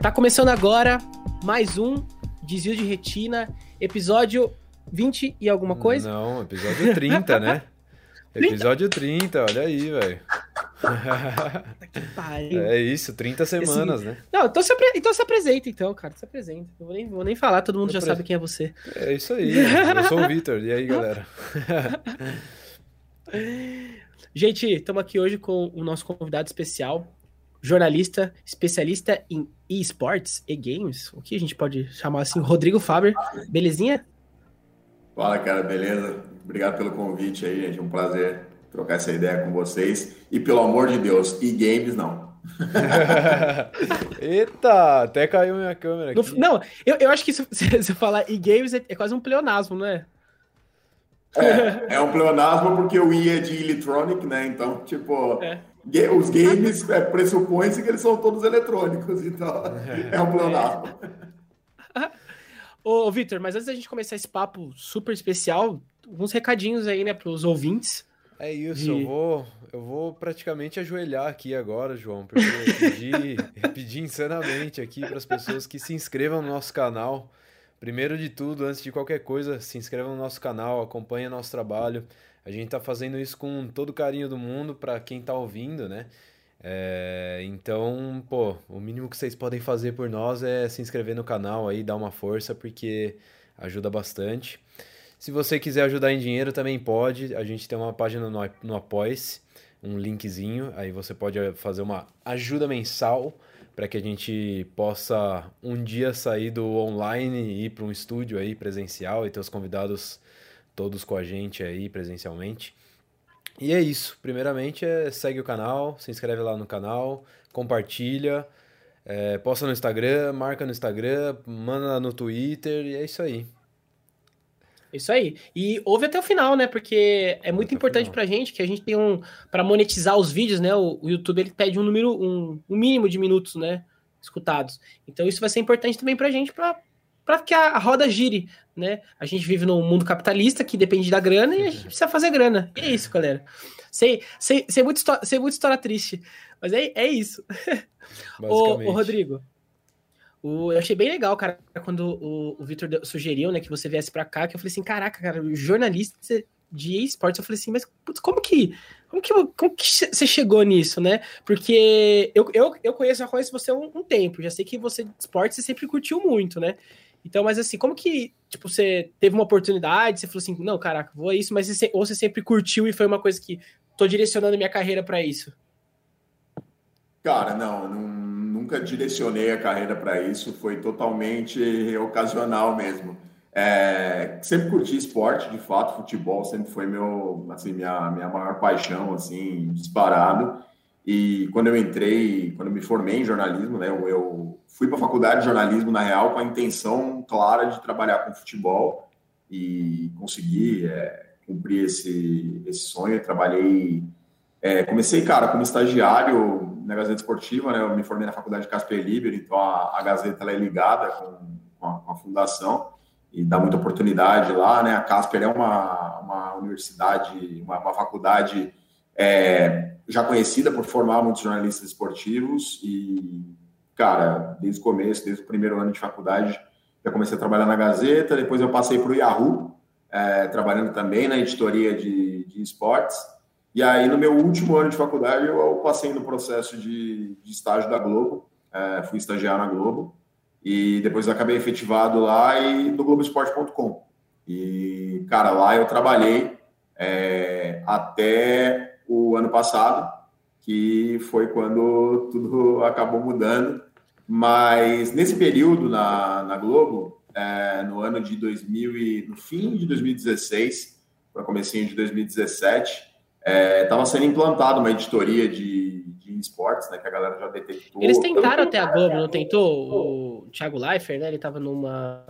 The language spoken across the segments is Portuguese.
Tá começando agora mais um Desvio de Retina, episódio 20 e alguma coisa? Não, episódio 30, né? 30? Episódio 30, olha aí, velho. é isso, 30 semanas, Esse... né? Não, então se, apre... então se apresenta, então, cara. Se apresenta. Não vou nem, vou nem falar, todo mundo já sabe quem é você. É isso aí. Eu sou o Vitor. E aí, galera? Gente, estamos aqui hoje com o nosso convidado especial, jornalista, especialista em esportes e games. O que a gente pode chamar assim? Rodrigo Faber. Belezinha? Fala, cara, beleza? Obrigado pelo convite aí, gente. É um prazer trocar essa ideia com vocês. E pelo amor de Deus, e games não. Eita, até caiu minha câmera aqui. Não, eu, eu acho que se você falar e-games é, é, quase um pleonasmo, não é? É, é um pleonasmo porque o I é de electronic, né? Então, tipo, é. Os games é, pressupõe-se que eles são todos eletrônicos, então é um pleonasmo. Ô, Vitor, mas antes da gente começar esse papo super especial, uns recadinhos aí, né, para os ouvintes. É isso, de... eu vou eu vou praticamente ajoelhar aqui agora, João, porque eu pedi, eu pedi insanamente aqui para as pessoas que se inscrevam no nosso canal. Primeiro de tudo, antes de qualquer coisa, se inscrevam no nosso canal, acompanhem nosso trabalho. A gente está fazendo isso com todo o carinho do mundo para quem está ouvindo, né? É, então, pô, o mínimo que vocês podem fazer por nós é se inscrever no canal aí, dar uma força, porque ajuda bastante. Se você quiser ajudar em dinheiro, também pode. A gente tem uma página no, no Apoice, um linkzinho. Aí você pode fazer uma ajuda mensal para que a gente possa um dia sair do online e ir para um estúdio aí presencial e ter os convidados todos com a gente aí presencialmente. E é isso. Primeiramente, é, segue o canal, se inscreve lá no canal, compartilha, é, posta no Instagram, marca no Instagram, manda no Twitter e é isso aí. Isso aí. E ouve até o final, né? Porque é muito importante pra gente que a gente tem um. para monetizar os vídeos, né? O, o, YouTube ele pede um número, um, um mínimo de minutos, né? Escutados. Então isso vai ser importante também pra gente pra, pra que a, roda gire, né? A gente vive num mundo capitalista que depende da grana e a gente precisa fazer grana. E é isso, galera. Sei, sei, sei, muito, sei muito história triste, mas é, é isso. ô, ô, Rodrigo, o, eu achei bem legal, cara, quando o, o Victor sugeriu, né, que você viesse para cá, que eu falei assim, caraca, cara, jornalista de esportes, eu falei assim, mas putz, como que, como que, como que você chegou nisso, né? Porque eu, eu, eu conheço, já conheço você há um, um tempo, já sei que você de esportes você sempre curtiu muito, né? Então, mas assim, como que, tipo, você teve uma oportunidade, você falou assim, não, caraca, vou a isso, mas você, ou você sempre curtiu e foi uma coisa que tô direcionando minha carreira para isso? Cara, não, não nunca direcionei a carreira para isso, foi totalmente ocasional mesmo. É, sempre curti esporte, de fato, futebol sempre foi meu, assim, minha, minha maior paixão, assim, disparado. E quando eu entrei, quando eu me formei em jornalismo, né, eu, fui para a faculdade de jornalismo na Real com a intenção clara de trabalhar com futebol e consegui é, cumprir esse, esse sonho. Eu trabalhei, é, comecei, cara, como estagiário na Gazeta Esportiva, né? Eu me formei na faculdade de Casper Libero, então a, a Gazeta ela é ligada com, com, a, com, a, fundação e dá muita oportunidade lá, né? A Casper é uma, uma universidade, uma, uma faculdade é, já conhecida por formar muitos jornalistas esportivos e, cara, desde o começo, desde o primeiro ano de faculdade, já comecei a trabalhar na Gazeta, depois eu passei para o Yahoo, é, trabalhando também na editoria de, de esportes, e aí, no meu último ano de faculdade, eu passei no processo de, de estágio da Globo, é, fui estagiar na Globo, e depois acabei efetivado lá e no Globoesporte.com. E, cara, lá eu trabalhei é, até o ano passado, que foi quando tudo acabou mudando. Mas nesse período na, na Globo, é, no ano de 2000 e, no fim de 2016 para comecinho de 2017, estava é, sendo implantada uma editoria de, de esportes, né, que a galera já detectou. Eles tentaram até a Globo, não tentou? O Thiago Leifert, né? Ele estava numa,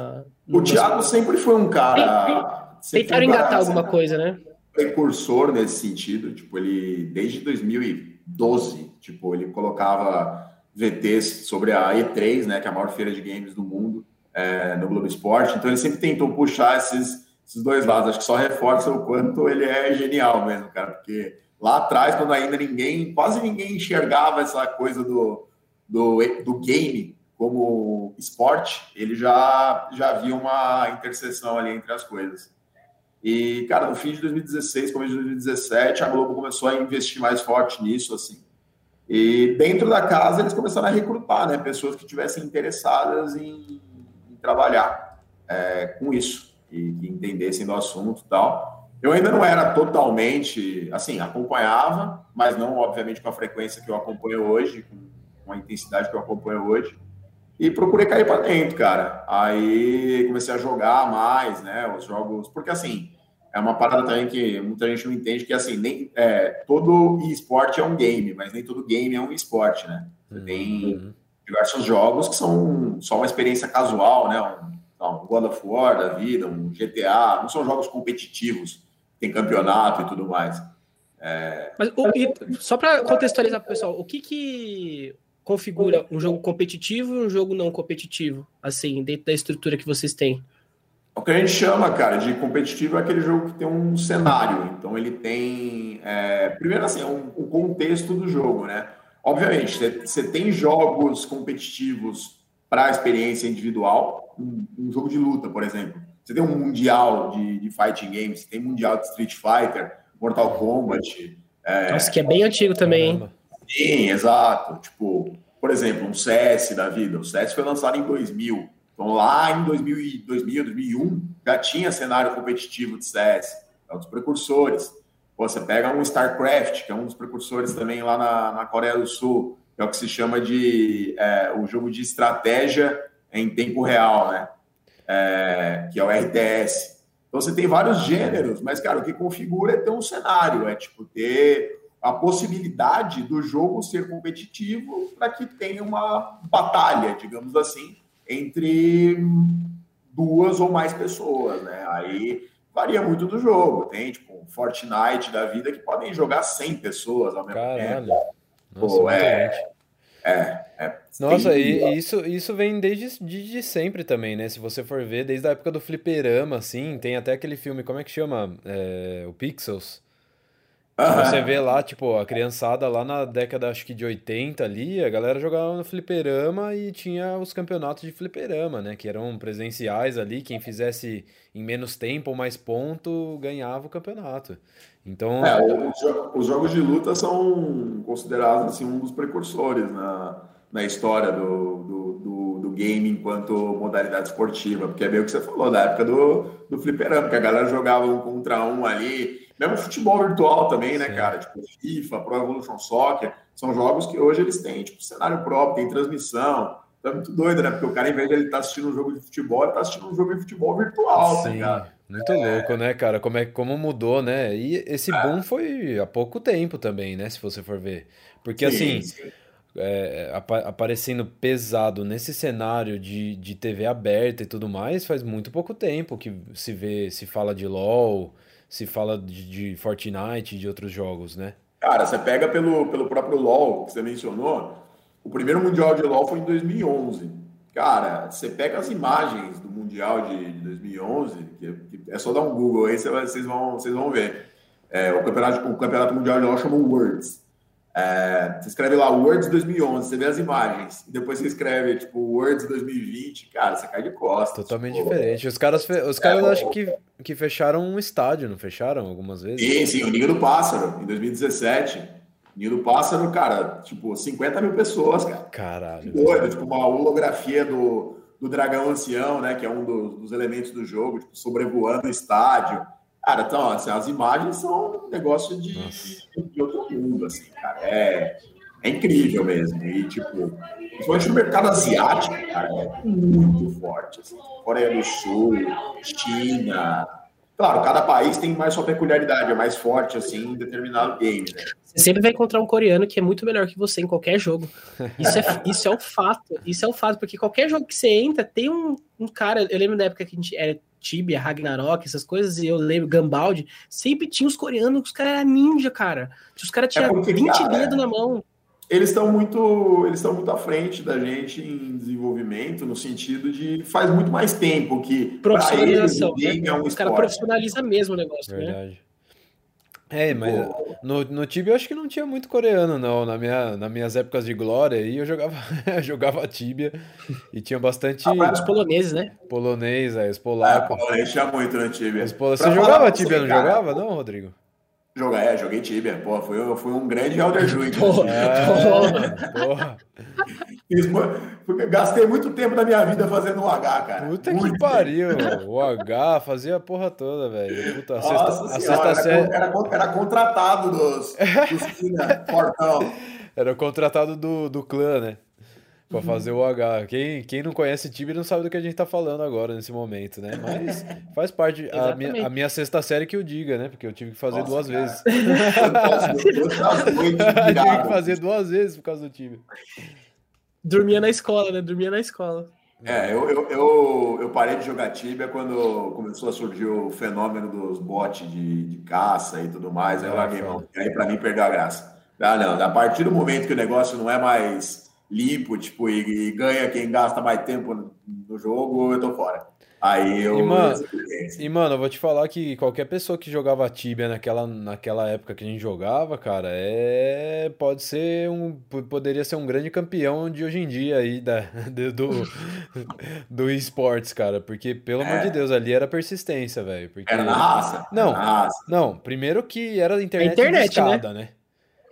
numa, O Thiago sempre foi um cara. Tentaram um engatar alguma coisa, né? Precursor nesse sentido, tipo, ele desde 2012, tipo, ele colocava VTs sobre a E3, né, que é a maior feira de games do mundo, é, no Globo Esporte. Então ele sempre tentou puxar esses esses dois lados. Acho que só reforça o quanto ele é genial mesmo, cara, porque lá atrás, quando ainda ninguém, quase ninguém enxergava essa coisa do, do, do game como esporte, ele já, já havia uma interseção ali entre as coisas. E, cara, no fim de 2016, começo de 2017, a Globo começou a investir mais forte nisso, assim. E dentro da casa eles começaram a recrutar, né, pessoas que tivessem interessadas em, em trabalhar é, com isso e que entendessem do assunto e tal. Eu ainda não era totalmente, assim, acompanhava, mas não, obviamente, com a frequência que eu acompanho hoje, com, a intensidade que eu acompanho hoje. E procurei cair para dentro, cara. Aí comecei a jogar mais, né? Os jogos. Porque, assim, é uma parada também que muita gente não entende, que, assim, nem é, todo esporte é um game, mas nem todo game é um esporte, né? Você tem uhum. diversos jogos que são só uma experiência casual, né? Um, um God of War da vida, um GTA, não são jogos competitivos tem campeonato e tudo mais. É... Mas o, e, só para contextualizar para o pessoal, o que, que configura um jogo competitivo e um jogo não competitivo, assim, dentro da estrutura que vocês têm? O que a gente chama, cara, de competitivo é aquele jogo que tem um cenário. Então ele tem. É, primeiro, assim, um, um, contexto do jogo, né? Obviamente, você tem jogos competitivos para a experiência individual, um, um, jogo de luta, por exemplo. Você tem um mundial de, de fighting games, tem mundial de Street Fighter, Mortal Kombat. É... Nossa, que é bem antigo também, hein? Sim, exato. Tipo, por exemplo, um CS da vida. O CS foi lançado em 2000. Então, lá em 2000, 2000 2001, já tinha cenário competitivo de CS. É um dos precursores. Pô, você pega um StarCraft, que é um dos precursores também lá na, na Coreia do Sul, que é o que se chama de é, o jogo de estratégia em tempo real, né? é, que é o RTS. Então você tem vários gêneros, mas, cara, o que configura é ter um cenário, é tipo ter a possibilidade do jogo ser competitivo para que tenha uma batalha, digamos assim, entre duas ou mais pessoas, né? Aí varia muito do jogo. Tem, tipo, Fortnite da vida que podem jogar 100 pessoas ao mesmo Caralho. tempo. Nossa, Pô, é, é, é, Nossa, e isso, isso vem desde de sempre também, né? Se você for ver, desde a época do fliperama, assim, tem até aquele filme, como é que chama? É, o Pixels. Você vê lá, tipo, a criançada lá na década, acho que de 80 ali, a galera jogava no fliperama e tinha os campeonatos de fliperama, né? Que eram presenciais ali, quem fizesse em menos tempo ou mais ponto ganhava o campeonato. Então... É, os, jogos de luta são considerados, assim, um dos precursores na, na história do, do, do, do game enquanto modalidade esportiva, porque é bem o que você falou, da época do, do fliperama, que a galera jogava um contra um ali, mesmo futebol virtual também, né, Sim. cara? Tipo, FIFA, Pro Evolution Soccer, são jogos que hoje eles têm, tipo, cenário próprio, tem transmissão. Então é muito doido, né? Porque o cara, em vez de ele estar tá assistindo um jogo de futebol, ele tá assistindo um jogo de futebol virtual, tá Sim. tá Muito é... louco, né, cara? Como, é, como mudou, né? E esse é. boom foi há pouco tempo também, né? Se você for ver. Porque, sim, assim, sim. É, ap aparecendo pesado nesse cenário de, de TV aberta e tudo mais, faz muito pouco tempo que se vê, se fala de LoL, se fala de, de Fortnite e de outros jogos, né? Cara, você pega pelo, pelo próprio LoL que você mencionou, o primeiro Mundial de LoL foi em 2011. Cara, você pega as imagens do Mundial de, de 2011, que, que, é só dar um Google aí, vocês vão, vocês vão ver. É, o, campeonato, o campeonato Mundial de LoL chama Worlds. É, você escreve lá Words 2011, você vê as imagens, e depois você escreve tipo Words 2020, cara, você cai de costas. Totalmente tipo, diferente. Os caras, os caras é, acho que, que fecharam um estádio, não fecharam algumas vezes? Sim, sim, o Ninho do Pássaro, em 2017. Ninho do Pássaro, cara, tipo, 50 mil pessoas, cara. Caralho. doido, tipo, uma holografia do, do dragão ancião, né, que é um dos, dos elementos do jogo, tipo, sobrevoando o estádio. Cara, então, assim, as imagens são um negócio de, de outro mundo, assim, cara. É, é incrível mesmo. E, tipo, principalmente no mercado asiático, cara, é muito forte. Assim. Coreia do Sul, China. Claro, cada país tem mais sua peculiaridade, é mais forte, assim, em determinado game, né? Você sempre vai encontrar um coreano que é muito melhor que você em qualquer jogo. Isso é, isso é o fato. Isso é o fato, porque qualquer jogo que você entra, tem um, um cara. Eu lembro da época que a gente era Tibia, Ragnarok, essas coisas, e eu lembro Gambaldi, sempre tinha os coreanos, os caras eram ninja, cara. Os caras tinham é 20 cara, dedos na mão. Eles estão muito, eles estão muito à frente da gente em desenvolvimento, no sentido de faz muito mais tempo que profissionalização. Eles, né? é um os caras profissionalizam mesmo o negócio, né? Verdade. né? É, mas no, no Tibia eu acho que não tinha muito coreano, não. Na minha, nas minhas épocas de glória aí eu jogava, jogava Tibia e tinha bastante. Ah, os poloneses, né? Polonês, aí, os polacos. É, polonês tinha muito no Tibia. Você jogava Tibia, não cara, jogava, não, Rodrigo? Jogar, é, joguei Tibia. Pô, fui, fui um grande Elder Druid. Porra, é, porra. Gastei muito tempo da minha vida fazendo o H, cara. Puta muito que pariu. O H fazia a porra toda, velho. Puta, a sexta, a sexta série... era, era, contratado dos, dos Portão. Era contratado do, do clã, né? Pra uhum. fazer o H. Quem, quem não conhece Tibia não sabe do que a gente tá falando agora, nesse momento, né? Mas faz parte. a, minha, a minha sexta série que eu diga, né? Porque eu tive que fazer Nossa, duas cara. vezes. eu tive que fazer duas vezes por causa do Tibia. Dormia na escola, né? Dormia na escola. É, eu, eu, eu, eu, parei de jogar Tibia quando começou a surgir o fenômeno dos bots de, de caça e tudo mais. Aí eu larguei mão. E aí, pra mim, perdeu a graça. Ah, não. A partir do momento que o negócio não é mais limpo, tipo, e, e, ganha quem gasta mais tempo no, no jogo, eu tô fora. Aí eu. E mano, e, mano, eu vou te falar que qualquer pessoa que jogava Tibia naquela, naquela época que a gente jogava, cara, é. Pode ser um. Poderia ser um grande campeão de hoje em dia aí da, do, do esportes, cara. Porque, pelo é. amor de é. Deus, ali era persistência, velho. Porque... Era na raça. Não, na raça. não. Primeiro que era internet, internet escada, né? né?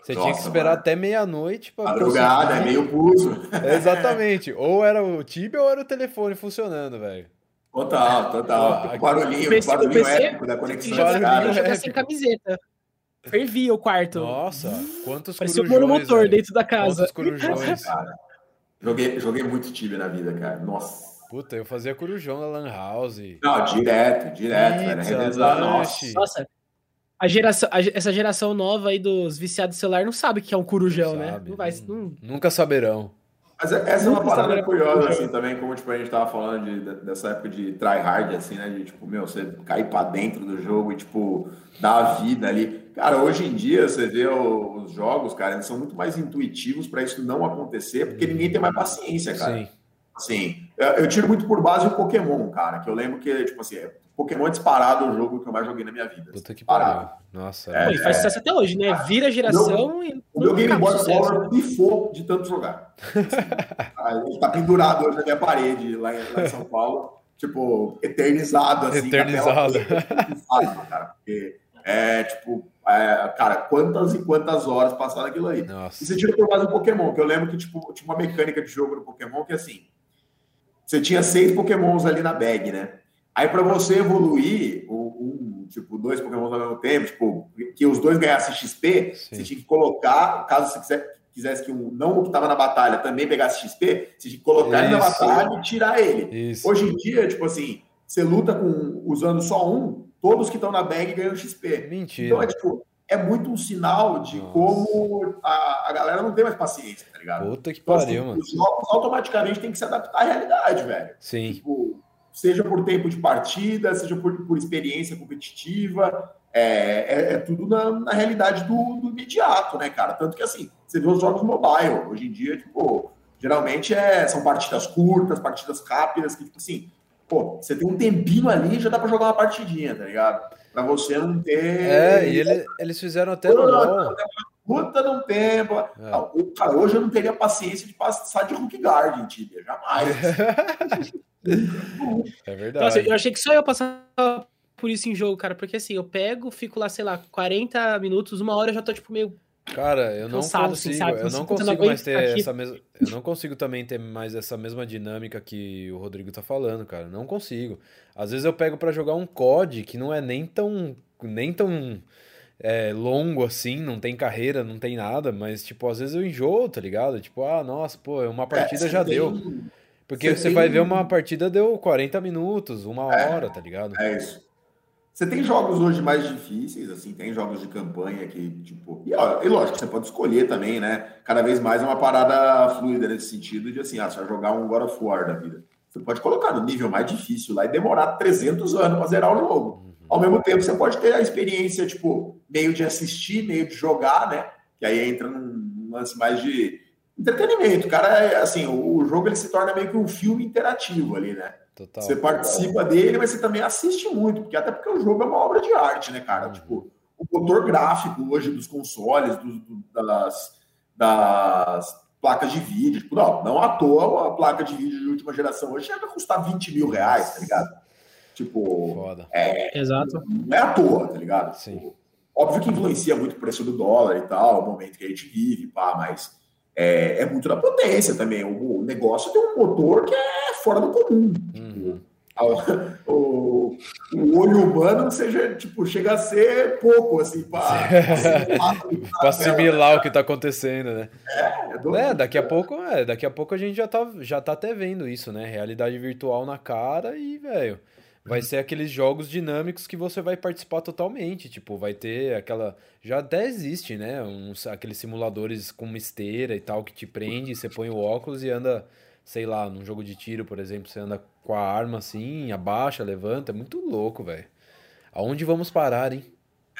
Você Nossa, tinha que esperar mano. até meia-noite para Madrugada, é meio pulso. Exatamente. ou era o Tibia ou era o telefone funcionando, velho. Total, total. O barulhinho, PC, barulhinho PC, épico da conexão de cara. Jogar sem camiseta. Fervia o quarto. Moça, quantos Parecia corujões. Parecia um motor véio. dentro da casa. Quantos corujões. cara. Joguei, joguei muito Tibia na vida, cara. Nossa. Puta, eu fazia corujão na Lan House. Não, direto, direto, Pizza, Nossa. Nossa, a geração, a, essa geração nova aí dos viciados de celular não sabe o que é um corujão, não né? Sabe, não vai, não... Nunca saberão. Mas é, essa é uma parada curiosa, assim, também, como tipo, a gente tava falando de, dessa época de try hard, assim, né? De, tipo, meu, você cair pra dentro do jogo e, tipo, dar a vida ali. Cara, hoje em dia, você vê os jogos, cara, eles são muito mais intuitivos para isso não acontecer, porque ninguém tem mais paciência, cara. Sim. Assim, eu tiro muito por base o Pokémon, cara, que eu lembro que, tipo assim, Pokémon é disparado o jogo que eu mais joguei na minha vida. Puta que pariu. Nossa. É, Pô, faz sucesso até hoje, né? Vira geração meu, e. O meu Game Boy Color pifou de tanto jogar. Assim, ele tá pendurado hoje na minha parede lá em, lá em São Paulo. Tipo, eternizado, assim. Eternizado. cara, porque é, tipo, é, cara, quantas e quantas horas passaram aquilo aí. Nossa. E você tira por mais um Pokémon, que eu lembro que, tipo, tinha uma mecânica de jogo no Pokémon que, assim, você tinha seis Pokémons ali na bag, né? Aí, para você evoluir, um, tipo, dois Pokémon ao mesmo tempo, tipo, que os dois ganhassem XP, Sim. você tinha que colocar, caso você quiser, quisesse que um, não que estava na batalha também pegasse XP, você tinha que colocar Isso. ele na batalha e tirar ele. Isso. Hoje em dia, tipo assim, você luta com usando só um, todos que estão na bag ganham XP. Mentira. Então é tipo, é muito um sinal de Nossa. como a, a galera não tem mais paciência, tá ligado? Puta que pariu, então, assim, mano. Os jogos automaticamente tem que se adaptar à realidade, velho. Sim. Tipo, seja por tempo de partida, seja por, por experiência competitiva, é, é, é tudo na, na realidade do, do, imediato, né, cara? Tanto que, assim, você vê os jogos mobile, hoje em dia, tipo, geralmente é, são partidas curtas, partidas rápidas, que, tipo assim, pô, você tem um tempinho ali já dá pra jogar uma partidinha, tá ligado? Pra você não ter... É, e ele, eles fizeram até no LoL. Puta não tempo. É. Cara, hoje eu não teria paciência de passar de Hulk Guard em Tibia, jamais. É verdade. Nossa, eu achei que só eu passava por isso em jogo, cara, porque assim, eu pego, fico lá, sei lá, 40 minutos, uma hora eu já tô, tipo, meio. Cara, eu não cansado, assim, consigo, assim, eu não consigo mais ter aqui. essa mesma. Eu não consigo também ter mais essa mesma dinâmica que o Rodrigo tá falando, cara. Não consigo. Às vezes eu pego para jogar um COD que não é nem tão. nem tão. É, longo assim, não tem carreira, não tem nada, mas tipo, às vezes eu enjoo, tá ligado? Tipo, ah, nossa, pô, uma é, partida é, já tem... Porque você, você tem... vai ver uma partida deu 40 minutos, uma é, hora, tá ligado? É isso. Você tem jogos hoje mais difíceis, assim, tem jogos de campanha que, tipo. E, ó, e lógico, você pode escolher também, né? Cada vez mais é uma parada fluida nesse sentido de assim, ah, você vai jogar um God of War da vida. Você pode colocar no nível mais difícil lá e demorar 300 anos para zerar o jogo. Uhum. Ao mesmo tempo, você pode ter a experiência, tipo, meio de assistir, meio de jogar, né? Que aí entra num lance mais de entretenimento. Cara, é, assim, o, jogo ele se torna meio que um filme interativo ali, né? Total. Você participa dele, mas você também assiste muito, porque até porque o jogo é uma obra de arte, né, cara? Uhum. Tipo, o motor gráfico hoje dos consoles, do, do, das, das placas de vídeo. Tipo, não, não à toa uma placa de vídeo de última geração hoje chega a custar 20 mil reais, tá ligado? Tipo, Foda. É, Exato. não é à toa, tá ligado? Sim. Tipo, óbvio que influencia muito o preço do dólar e tal, o momento que a gente vive, pá, mas é, é muito da potência também. O, o negócio tem um motor que é fora do comum. Uhum. O, o, olho humano seja, tipo, chega a ser pouco, assim, para assimilar o que tá acontecendo, né? É, é, daqui a pouco, é, daqui a pouco a gente já tá, já tá até vendo isso, né? Realidade virtual na cara e, velho, vai ser aqueles jogos dinâmicos que você vai participar totalmente, tipo, vai ter aquela, já até existe, né? Uns, aqueles simuladores com uma esteira e tal que te prende, você põe o óculos e anda sei lá, num jogo de tiro, por exemplo, você anda com a arma assim, abaixa, levanta, é muito louco, velho. Aonde vamos parar, hein?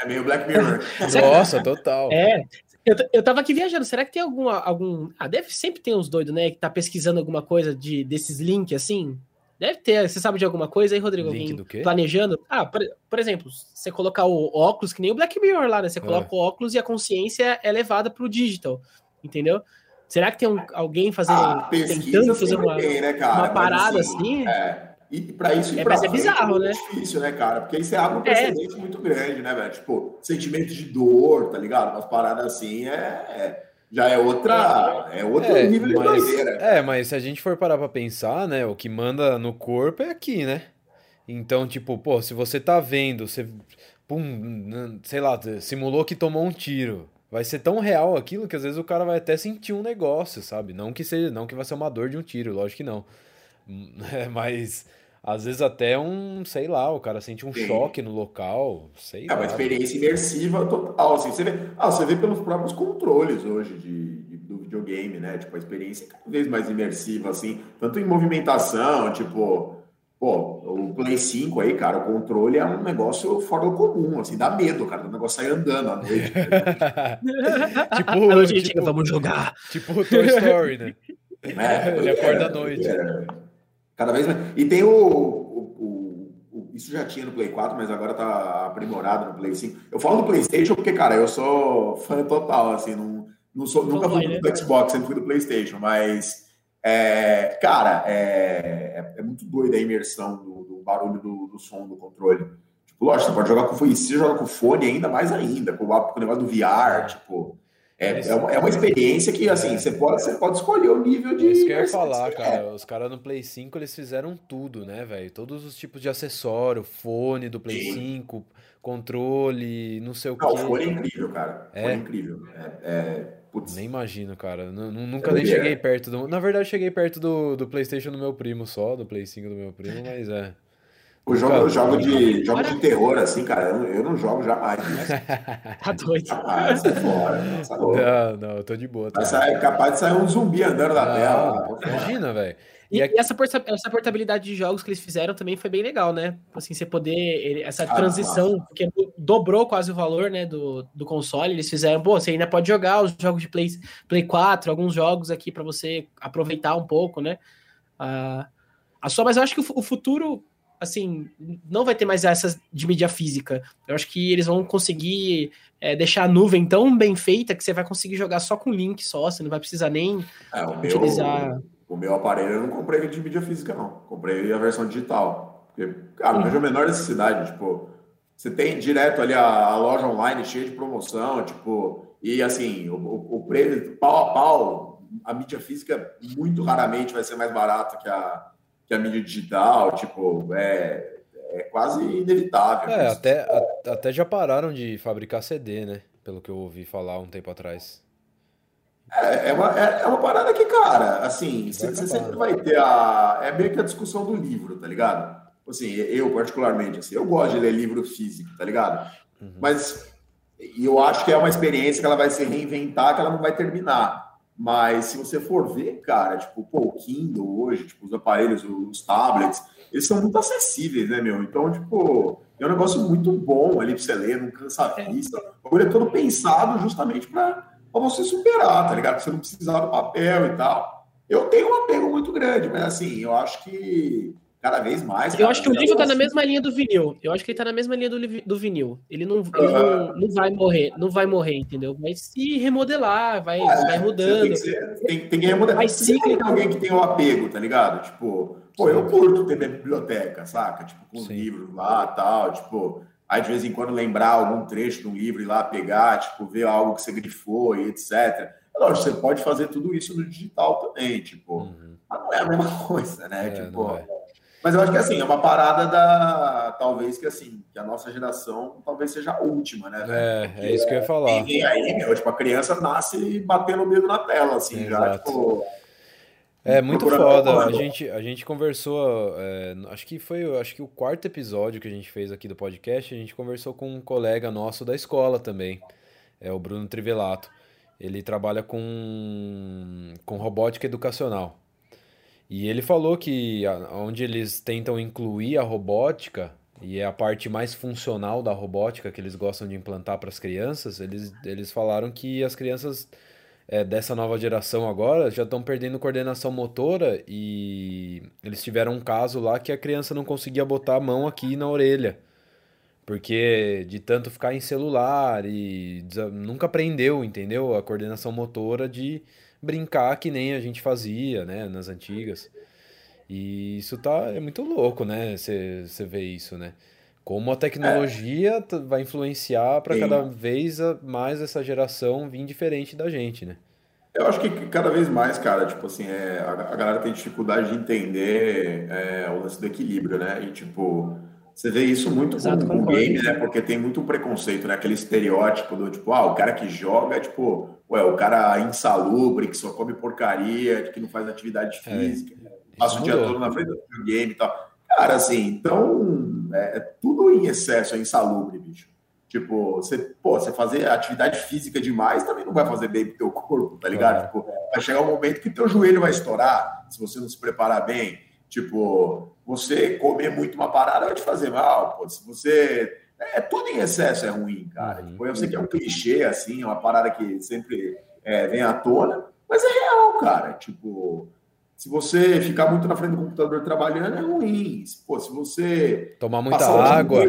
É meio Black Mirror. Nossa, total. É. Eu, eu tava aqui viajando, será que tem algum, algum. Ah, deve sempre ter uns doidos, né? Que tá pesquisando alguma coisa de, desses links assim. Deve ter. Você sabe de alguma coisa aí, Rodrigo? Link Alguém do quê? planejando? Ah, por, por exemplo, você colocar o óculos, que nem o Black Mirror lá, né? Você coloca É. o óculos e a consciência é levada pro digital. Entendeu? Será que tem um- alguém fazendo. Ah, pesquisa tentando fazer uma. tem, né, cara? uma parada assim? É. E para isso É, pra mas é frente bizarro, muito né? difícil, né, cara? Porque aí você abre um É. precedente muito grande, né, velho? Tipo, sentimento de dor, tá ligado? Umas paradas assim é, é- já é outra, é outro É, nível de mas, doideira. é, mas se a gente for parar pra pensar, né, o que manda no corpo é aqui, né? Então, tipo, pô, se você tá vendo, você, pum, sei lá, simulou que tomou um tiro, vai ser tão real aquilo que às vezes o cara vai até sentir um negócio, sabe? Não que seja, não que vai ser uma dor de um tiro, lógico que não. É, mas às vezes até um, sei lá, o cara sente um Sim. choque no local, sei É uma lá. experiência imersiva total. Assim, você, vê, ah, você vê pelos próprios controles hoje de, de- do videogame, né? Tipo, a experiência é cada vez mais imersiva, assim, tanto em movimentação, tipo, pô, o Play 5 aí, cara, o controle é um negócio fora do comum, assim, dá medo, cara, o negócio sai andando à noite. Tipo, Alô, gente, tipo- vamos jogar. Tipo o Toy Story, né? É, Ele acorda à doideira, noite. doideira. Cada vez mais. E tem o, o- o- Isso já tinha no Play 4, mas agora tá aprimorado no Play 5. Eu falo do PlayStation porque, cara, eu sou fã total, assim, não, não sou, nunca fui Fanboy, do Xbox, sempre fui do PlayStation, mas. é, cara, é, é, é muito doida a imersão do, do barulho do, do som do controle. Tipo, lógico, você pode jogar com fone, se você joga com fone, ainda mais ainda, com o, com o negócio do VR, tipo. É, é, uma, é uma experiência que, assim, você pode, você pode escolher o nível de. É isso que eu ia que falar, cara. Os caras no Play 5 eles fizeram tudo, né, velho? Todos os tipos de acessório, fone do Play Sim. 5, controle, não sei o Não, o fone é incrível, cara. É? fone é incrível. É, é, putz, Nem imagino, cara. Nu- nu- Nunca É nem cheguei perto do. Na verdade, cheguei perto do, do PlayStation do meu primo só, do Play 5 do meu primo, mas é. O jogo, eu jogo de, jogo de terror, assim, cara, eu, não- eu não jogo jamais. Tá doido. Jamais, sai fora. Sai. Não, não, eu tô de boa. Tá? É capaz de sair um zumbi andando na Ah, tela. imagina, velho. E, E essa, porta- essa portabilidade de jogos que eles fizeram também foi bem legal, né? Assim, você poder. ele- essa Ah, transição, massa. porque dobrou quase o valor, né, do, do console. Eles fizeram, pô, você ainda pode jogar os jogos de Play, Play 4, alguns jogos aqui para você aproveitar um pouco, né? Ah, a só, mas eu acho que o, o futuro, assim, não vai ter mais essas de mídia física. Eu acho que eles vão conseguir é, deixar a nuvem tão bem feita que você vai conseguir jogar só com link só, você não vai precisar nem É, o, meu, utilizar. o meu aparelho eu não comprei de mídia física, não. Comprei a versão digital. Porque, cara, não vejo a menor necessidade. Tipo, você tem direto ali a, a loja online cheia de promoção, tipo, e assim, o, o, o preço pau a pau, a mídia física muito raramente vai ser mais barata que a, que a mídia digital, tipo, é, é quase inevitável. É, até, a- até já pararam de fabricar CD, né? Pelo que eu ouvi falar um tempo atrás. É, é uma, é, é uma parada que, cara, assim, você, sempre né? vai ter a. É meio que a discussão do livro, tá ligado? Assim, eu, particularmente, assim, eu gosto de ler livro físico, tá ligado? Uhum. Mas e eu acho que é uma experiência que ela vai se reinventar, que ela não vai terminar. Mas se você for ver, cara, tipo, pô, o Kindle hoje, tipo, os aparelhos, os tablets, eles são muito acessíveis, né, meu? Então, tipo, é um negócio muito bom ali pra você ler, não cansa a vista. O bagulho é todo pensado justamente pra você superar, tá ligado? Pra você não precisar do papel e tal. Eu tenho um apego muito grande, mas assim, eu acho que cada vez mais. Eu acho que o livro tá na mesma linha do vinil. Eu acho que ele tá na mesma linha do, do vinil. Ele não, ele uhum. não, não, vai morrer, não vai morrer, entendeu? Vai se remodelar, vai, é, vai mudando. Tem que, ser, tem, tem que remodelar. Vai ciclo, alguém que tem um apego, tá ligado? Tipo, pô, eu curto ter minha biblioteca, saca? Tipo, com Sim. livros lá tal, tipo. Aí de vez em quando lembrar algum trecho de um livro e lá pegar, tipo, ver algo que você grifou e etc. Lógico, você pode fazer tudo isso no digital também, tipo, uhum. mas não é a mesma coisa, né? É, tipo, é. Mas eu acho que assim, é uma parada da. Talvez que assim, que a nossa geração talvez seja a última, né? É, Porque é isso que eu ia falar. E aí, meu, tipo, a criança nasce batendo o dedo na tela, assim, é, já, tipo. É muito foda. A gente, a gente conversou, é, acho que foi acho que o quarto episódio que a gente fez aqui do podcast, a gente conversou com um colega nosso da escola também, é o Bruno Trivelato. Ele trabalha com, com robótica educacional. E ele falou que onde eles tentam incluir a robótica, e é a parte mais funcional da robótica que eles gostam de implantar para as crianças, eles, eles falaram que as crianças é, dessa nova geração agora já estão perdendo coordenação motora e eles tiveram um caso lá que a criança não conseguia botar a mão aqui na orelha. Porque de tanto ficar em celular e nunca aprendeu, entendeu? A coordenação motora de brincar que nem a gente fazia, né, nas antigas. E isso tá é muito louco, né? Você vê isso, né? Como a tecnologia é. vai influenciar para cada vez mais essa geração vir diferente da gente, né? Eu acho que cada vez mais, cara, tipo assim, é, a, a galera tem dificuldade de entender é, o lance do equilíbrio, né? E tipo, você vê isso muito Exato, com, o game, né? Porque tem muito preconceito, né? Aquele estereótipo do tipo, ah, o cara que joga é tipo, ué, o cara insalubre, que só come porcaria, que não faz atividade é, física, é, passa o dia todo na frente do game e tal. Cara, assim, então, é, é, tudo em excesso é insalubre, bicho. Tipo, você, pô, você fazer atividade física demais também não vai fazer bem pro teu corpo, tá ligado? É. Tipo, vai chegar um momento que teu joelho vai estourar se você não se preparar bem. Tipo, você comer muito uma parada vai te fazer mal, pô. Se você. É, tudo em excesso é ruim, cara. Uhum. Tipo, eu sei que é um clichê, assim, é uma parada que sempre é, vem à tona, mas é real, cara. Tipo, se você ficar muito na frente do computador trabalhando, é ruim. Pô, se você. Tomar muita água.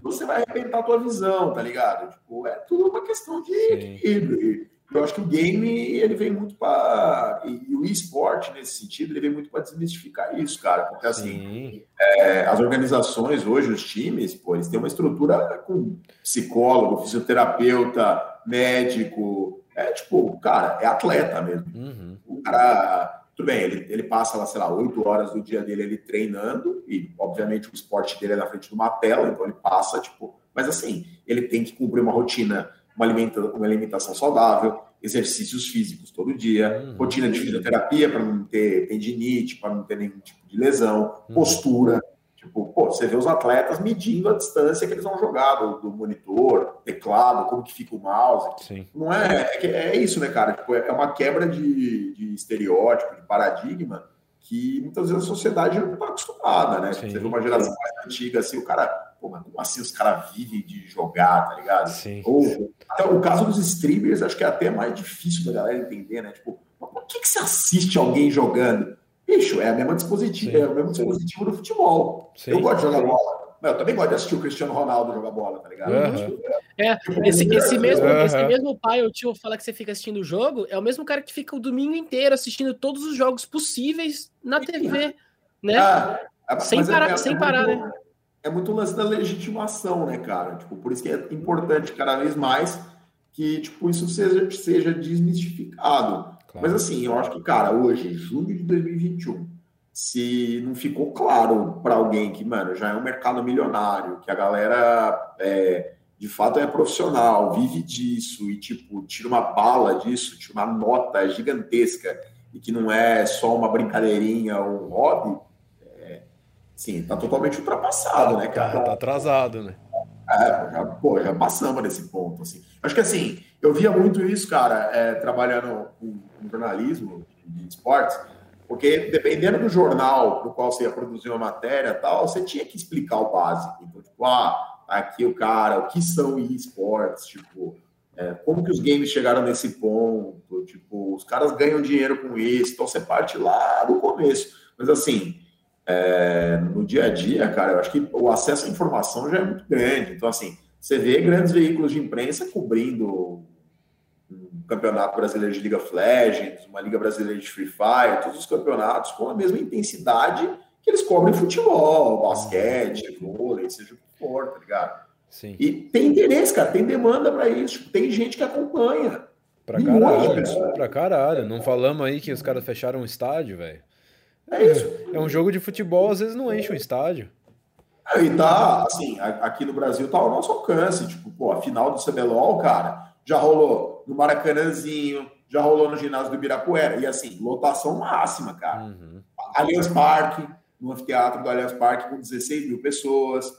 você vai arrebentar a tua visão, tá ligado? Tipo, é tudo uma questão de equilíbrio. Eu acho que o game ele vem muito para e o esporte nesse sentido ele vem muito para desmistificar isso, cara, porque assim é, as organizações hoje, os times, pô, eles têm uma estrutura com psicólogo, fisioterapeuta, médico, é tipo, cara, é atleta mesmo. Uhum. O cara, tudo bem, ele, ele passa lá, sei lá, oito horas do dia dele ele treinando e obviamente o esporte dele é na frente de uma tela, então ele passa tipo, mas assim ele tem que cumprir uma rotina uma, alimenta, uma alimentação saudável, exercícios físicos todo dia, uhum. rotina de fisioterapia para não ter tendinite, para não ter nenhum tipo de lesão, uhum. postura. Tipo, pô, você vê os atletas medindo a distância que eles vão jogar do, do monitor, teclado, como que fica o mouse. Sim. Não é, é, é isso, né, cara? Tipo, é uma quebra de, de estereótipo, de paradigma que muitas vezes a sociedade não está acostumada, né? Sim. Você vê uma geração mais antiga, assim, o cara, pô, mas como assim os caras vivem de jogar, tá ligado? Sim. Ou até o caso dos streamers, acho que é até mais difícil da galera entender, né? Tipo, por que, que você assiste alguém jogando? Bicho, é a mesma dispositivo, é o mesmo dispositivo do futebol. Sim. Eu gosto de jogar bola. Mas eu também gosto de assistir o Cristiano Ronaldo jogar bola, tá ligado? Uhum. É, tipo, esse, esse, mesmo, uhum. esse mesmo pai ou tio fala que você fica assistindo o jogo, é o mesmo cara que fica o domingo inteiro assistindo todos os jogos possíveis na TV, né? Ah, sem parar, é, sem é parar, muito, né? É muito lance da legitimação, né, cara? Tipo, por isso que é importante cada vez mais que tipo, isso seja, seja desmistificado. Claro. Mas assim, eu acho que, cara, hoje, junho de 2021, se não ficou claro para alguém que, mano, já é um mercado milionário, que a galera é, de fato é profissional, vive disso e, tipo, tira uma bala disso, tira uma nota gigantesca e que não é só uma brincadeirinha ou um hobby, sim, tá totalmente ultrapassado, né, cara? Tá, tá atrasado, né? É, já, pô, já passamos nesse ponto, assim. Acho que, assim, eu via muito isso, cara, é, trabalhando com, com jornalismo de esportes, porque dependendo do jornal no qual você ia produzir uma matéria tal, você tinha que explicar o básico. Então, tipo, ah, aqui o cara, o que são esportes, tipo, é, como que os games chegaram nesse ponto, tipo, os caras ganham dinheiro com isso, então você parte lá do começo. Mas assim, é, no dia a dia, cara, eu acho que o acesso à informação já é muito grande. Então, assim, você vê grandes veículos de imprensa cobrindo um campeonato brasileiro de Liga of Legends, uma Liga Brasileira de Free Fire, todos os campeonatos com a mesma intensidade que eles cobrem futebol, basquete, vôlei, seja o que for, tá ligado? Sim. E tem interesse, cara, tem demanda para isso, tipo, tem gente que acompanha. Pra caralho, pra caralho. Não falamos aí que os caras fecharam o estádio, velho. É isso. É um jogo de futebol, às vezes não enche um estádio. É, e tá, assim, aqui no Brasil tá ao nosso alcance. Tipo, pô, a final do CBLOL, cara, já rolou no Maracanãzinho, já rolou no ginásio do Ibirapuera. E assim, lotação máxima, cara. Uhum. Allianz Parque, no anfiteatro do Allianz Parque, com 16 mil pessoas.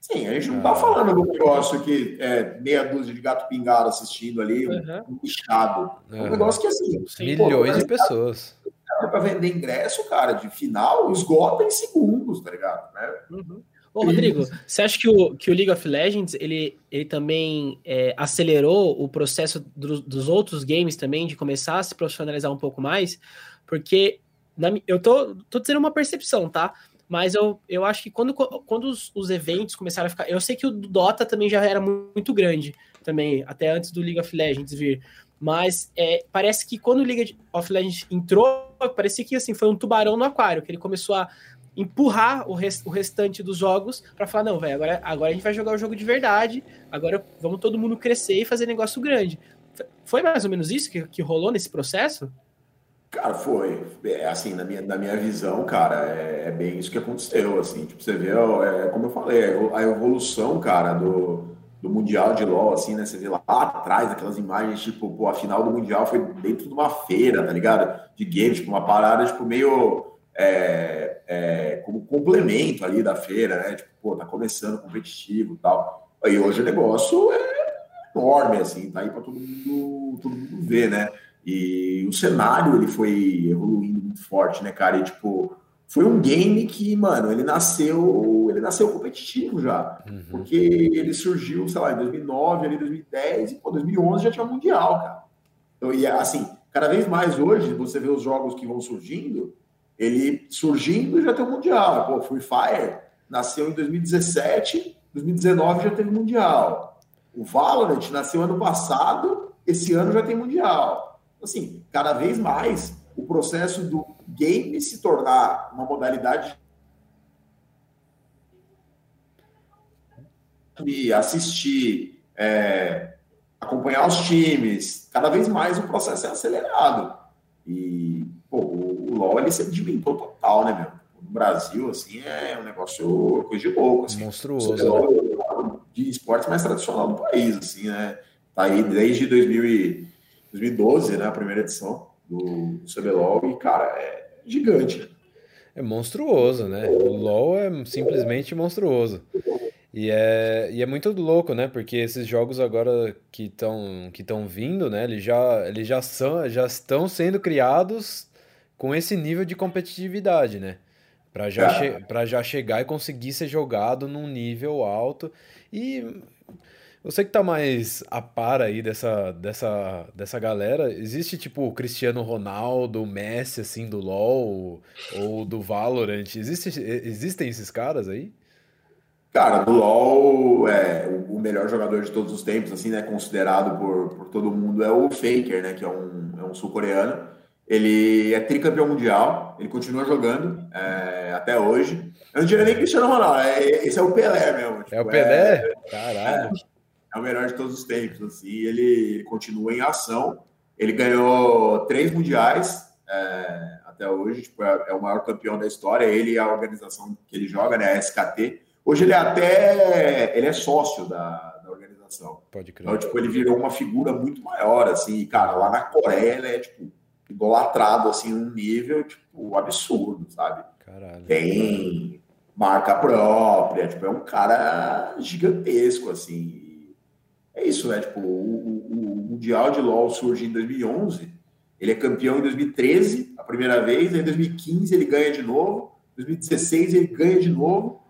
Sim, a gente não tá falando do negócio que é meia dúzia de gato pingado assistindo ali, uhum. um bichado. É um negócio que assim. Milhões pô, de pessoas. Para vender ingresso, cara, de final, esgota em segundos, tá ligado? Né? Uhum. Ô, Rodrigo, você acha que o, que o League of Legends ele, ele também é, acelerou o processo do, dos outros games também de começar a se profissionalizar um pouco mais? Porque na, eu tô, tô dizendo uma percepção, tá? Mas eu, eu acho que quando, quando os, os, eventos começaram a ficar. Eu sei que o Dota também já era muito grande, também, até antes do League of Legends vir. Mas é, parece que quando o League of Legends entrou, parecia que assim, foi um tubarão no aquário, que ele começou a empurrar o, rest, o restante dos jogos para falar: não, velho, agora, agora a gente vai jogar o jogo de verdade, agora vamos todo mundo crescer e fazer negócio grande. Foi mais ou menos isso que, que rolou nesse processo? Cara, foi. É, assim, na minha, na minha visão, cara, é, é, bem isso que aconteceu, assim. Tipo, você vê, é, como eu falei, a evolução, cara, do, do Mundial de LoL, assim, né? Você vê lá atrás aquelas imagens, tipo, pô, a final do Mundial foi dentro de uma feira, tá ligado? De games, tipo, uma parada, tipo, meio... É, é, como complemento ali da feira, né? Tipo, pô, tá começando competitivo e tal. E hoje o negócio é enorme, assim, tá aí para todo mundo, todo mundo ver, né? E o cenário ele foi evoluindo muito forte, né, cara? E tipo, foi um game que, mano, ele nasceu, ele nasceu competitivo já. Uhum. Porque ele surgiu, sei lá, em 2009, ali 2010, e pô, 2011 já tinha mundial, cara. Então, e assim, cada vez mais hoje, você vê os jogos que vão surgindo, ele surgindo já tem o mundial. Pô, Free Fire nasceu em 2017, 2019 já teve mundial. O Valorant nasceu ano passado, esse ano já tem mundial assim, cada vez mais o processo do game se tornar uma modalidade de assistir, é, acompanhar os times, cada vez mais o processo é acelerado. E pô, o, LoL ele sedimentou total, né, meu? No Brasil, assim, é um negócio coisa de louco. Assim. Monstruoso. Né? De esporte mais tradicional do país, assim, né? Tá aí desde 2000 e 2012, né? A primeira edição do, CBLOL. E, cara, é gigante. É monstruoso, né? O LoL é simplesmente monstruoso. E é, e é muito louco, né? Porque esses jogos agora que estão que vindo, né? Eles já, eles já são já estão sendo criados com esse nível de competitividade, né? Para já, é. che já chegar e conseguir ser jogado num nível alto. E você que tá mais a par aí dessa, dessa, dessa galera, existe tipo o Cristiano Ronaldo, o Messi, assim, do LoL ou do Valorant? Existe, existem esses caras aí? Cara, do LoL, é, o melhor jogador de todos os tempos, assim, né, considerado por, por todo mundo, é o Faker, né, que é um, é um sul-coreano. Ele é tricampeão mundial, ele continua jogando é, até hoje. Eu não diria nem Cristiano Ronaldo, é, esse é o Pelé mesmo. Tipo, é o Pelé? É, Caralho. É, o melhor de todos os tempos. Assim, ele continua em ação. Ele ganhou três mundiais é, até hoje, tipo, é, é, o maior campeão da história. Ele e a organização que ele joga, né, a SKT. Hoje ele é até ele é sócio da, da organização. Pode crer. Então, tipo, ele virou uma figura muito maior, assim. Cara, lá na Coreia ele é tipo idolatrado assim num nível tipo absurdo, sabe? Caralho. Tem marca própria, tipo, é um cara gigantesco assim. É isso, né? Tipo, o, Mundial de LoL surge em 2011, ele é campeão em 2013, a primeira vez, em 2015 ele ganha de novo, 2016 ele ganha de novo,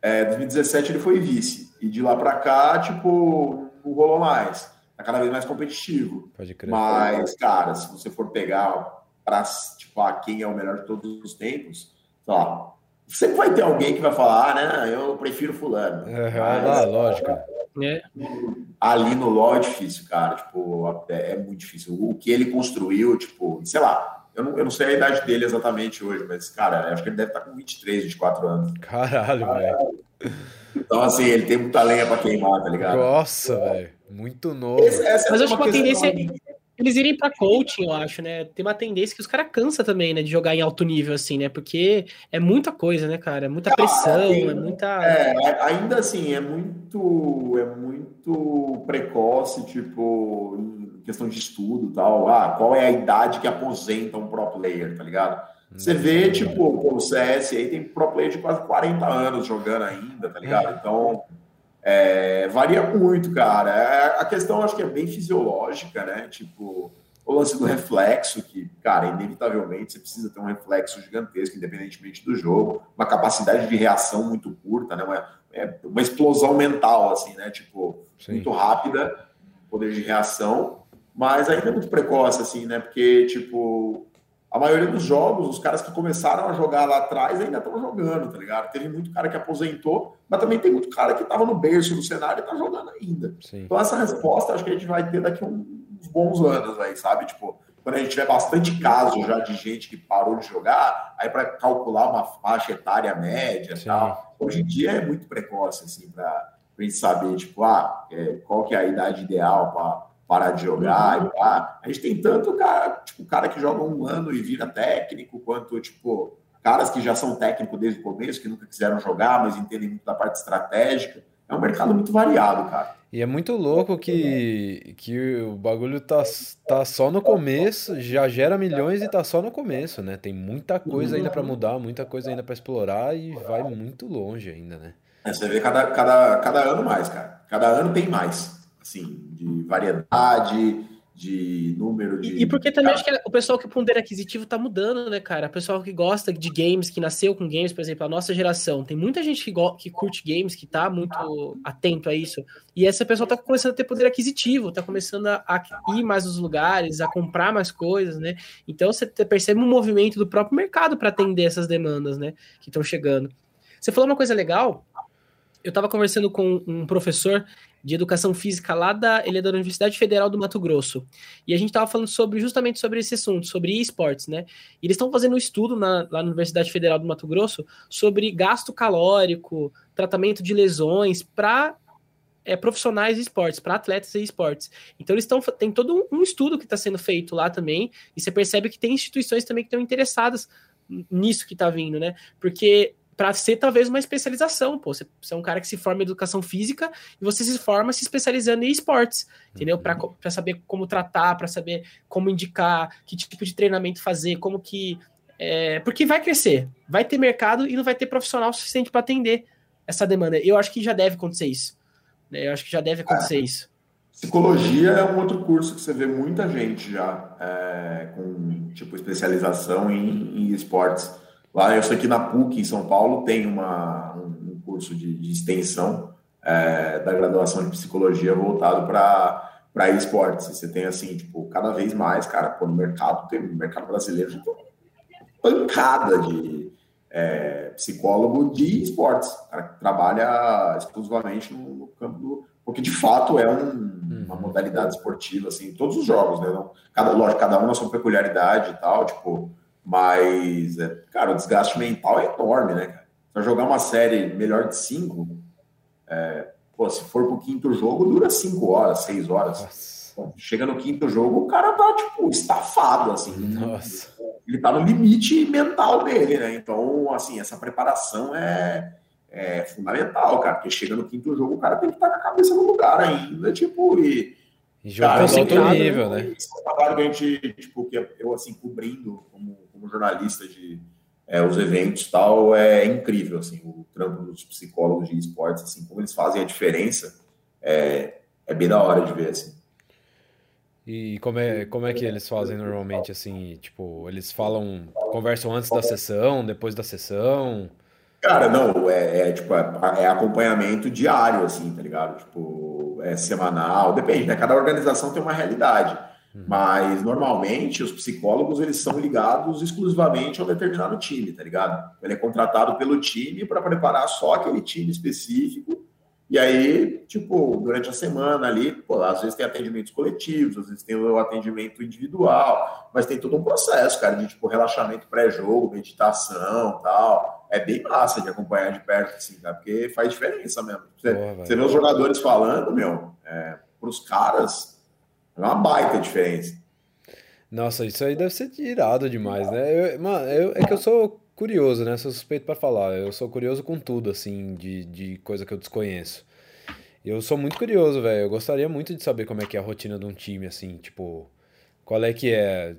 é, 2017 ele foi vice, e de lá para cá, tipo, não rolou mais. Tá cada vez mais competitivo. Pode crer. Mas, cara, se você for pegar para tipo, ah, quem é o melhor de todos os tempos, sei lá, sempre vai ter alguém que vai falar, ah, né? Eu prefiro fulano. É, Mas, lógico. É. Ali no LoL é difícil, cara. Tipo, é, é, muito difícil. O que ele construiu, tipo, sei lá, eu não, eu não sei a idade dele exatamente hoje, mas, cara, acho que ele deve estar com 23, 24 anos. Caralho, velho. Então, assim, ele tem muita lenha pra queimar, tá ligado? Nossa, velho. Muito novo. Esse, mas eu acho que a tendência é eles irem para coaching, eu acho, né? Tem uma tendência que os caras cansa também, né? De jogar em alto nível, assim, né? Porque é muita coisa, né, cara? É muita pressão, é, é muita. É, ainda assim, é muito, é muito precoce, tipo, em questão de estudo tal. Ah, qual é a idade que aposenta um pro player, tá ligado? Você vê, tipo, o CS aí tem pro player de quase 40 anos jogando ainda, tá ligado? É. Então. É, varia muito, cara. É, a questão acho que é bem fisiológica, né? Tipo, o lance do reflexo, que, cara, inevitavelmente você precisa ter um reflexo gigantesco, independentemente do jogo, uma capacidade de reação muito curta, né? Uma, é, uma explosão mental, assim, né? Tipo, Sim. muito rápida, poder de reação, mas ainda é muito precoce, assim, né? Porque, tipo, a maioria dos jogos, os caras que começaram a jogar lá atrás ainda estão jogando, tá ligado? Teve muito cara que aposentou, mas também tem muito cara que estava no berço do cenário e tá jogando ainda. Sim. Então essa resposta acho que a gente vai ter daqui uns bons anos aí, sabe? Tipo, quando a gente tiver bastante caso já de gente que parou de jogar, aí para calcular uma faixa etária média e tal, hoje em dia é muito precoce, assim, para a gente saber, tipo, ah, é, qual que é a idade ideal para parar de jogar uhum. e pá. A gente tem tanto cara, tipo, cara que joga um ano e vira técnico, quanto, tipo, caras que já são técnicos desde o começo, que nunca quiseram jogar, mas entendem muito da parte estratégica. É um mercado muito variado, cara. E é muito louco que, que o bagulho tá, tá só no começo, já gera milhões e tá só no começo, né? Tem muita coisa ainda para mudar, muita coisa ainda para explorar e vai muito longe ainda, né? É, você vê cada, cada, cada ano mais, cara. Cada ano tem mais assim, de variedade, de número de. E porque também acho que o pessoal que pondera aquisitivo tá mudando, né, cara? O pessoal que gosta de games, que nasceu com games, por exemplo, a nossa geração. Tem muita gente que, que curte games, que tá muito atento a isso. E essa pessoa tá começando a ter poder aquisitivo, tá começando a, a ir mais nos lugares, a comprar mais coisas, né? Então você percebe um movimento do próprio mercado para atender essas demandas, né? Que estão chegando. Você falou uma coisa legal. Eu estava conversando com um professor de educação física lá da, ele é da Universidade Federal do Mato Grosso. E a gente estava falando sobre justamente sobre esse assunto, sobre esportes, né? E eles estão fazendo um estudo na, lá na Universidade Federal do Mato Grosso sobre gasto calórico, tratamento de lesões para é, profissionais de esportes, para atletas de esportes. Então eles estão tem todo um estudo que está sendo feito lá também, e você percebe que tem instituições também que estão interessadas nisso que está vindo, né? Porque para ser talvez uma especialização, pô. Você, você, é um cara que se forma em educação física e você se forma se especializando em esportes, entendeu? Para saber como tratar, para saber como indicar, que tipo de treinamento fazer, como que. É, porque vai crescer, vai ter mercado e não vai ter profissional suficiente para atender essa demanda. Eu acho que já deve acontecer isso. Né? Eu acho que já deve acontecer é. isso. Psicologia é um outro curso que você vê muita gente já é, com tipo especialização em, em esportes. Lá, eu sei que na PUC, em São Paulo, tem uma, um curso de, de extensão é, da graduação de psicologia voltado para esportes. Você tem, assim, tipo, cada vez mais, cara, pô, no mercado, tem, no mercado brasileiro, já tem pancada de é, psicólogo de esportes, cara, que trabalha exclusivamente no, no campo do. Porque, de fato, é um, uma uhum. modalidade esportiva, assim, todos os jogos, né? Não, cada, lógico, cada um na sua peculiaridade e tal, tipo mas, é, cara, o desgaste mental é enorme, né, cara? Pra jogar uma série melhor de cinco, é, pô, se for pro quinto jogo, dura cinco horas, seis horas. chega no quinto jogo, o cara tá, tipo, estafado, assim. Nossa. Ele tá no limite mental dele, né? Então, assim, essa preparação é, é fundamental, cara. Porque chega no quinto jogo, o cara tem que estar tá com a cabeça no lugar ainda, tipo, e e jogando alto nível, né? Esse é trabalho que a gente, tipo, que eu, assim, cobrindo como, como jornalista de é, os eventos e tal, é incrível, assim, o trampo dos psicólogos de esportes, assim, como eles fazem a diferença, é, é bem da hora de ver, assim. E como é, como é que eles fazem normalmente, assim, tipo, eles falam, conversam antes da sessão, depois da sessão? Cara, não, é, é tipo, é, é acompanhamento diário, assim, tá ligado? Tipo, é, semanal, depende, né? Cada organização tem uma realidade. Uhum. Mas normalmente os psicólogos eles são ligados exclusivamente a um determinado time, tá ligado? Ele é contratado pelo time para preparar só aquele time específico. E aí, tipo, durante a semana ali, pô, às vezes tem atendimentos coletivos, às vezes tem o atendimento individual, mas tem todo um processo, cara, de tipo relaxamento pré-jogo, meditação, tal. É bem massa de acompanhar de perto, assim, cara, porque faz diferença mesmo. Você, você vê os jogadores falando, meu, é, para os caras, é uma baita diferença. Nossa, isso aí deve ser irado demais, né? Eu, mano, eu, é que eu sou curioso, né? Sou suspeito para falar. Eu sou curioso com tudo, assim, de, de coisa que eu desconheço. Eu sou muito curioso, velho. Eu gostaria muito de saber como é que é a rotina de um time, assim, tipo, qual é que é,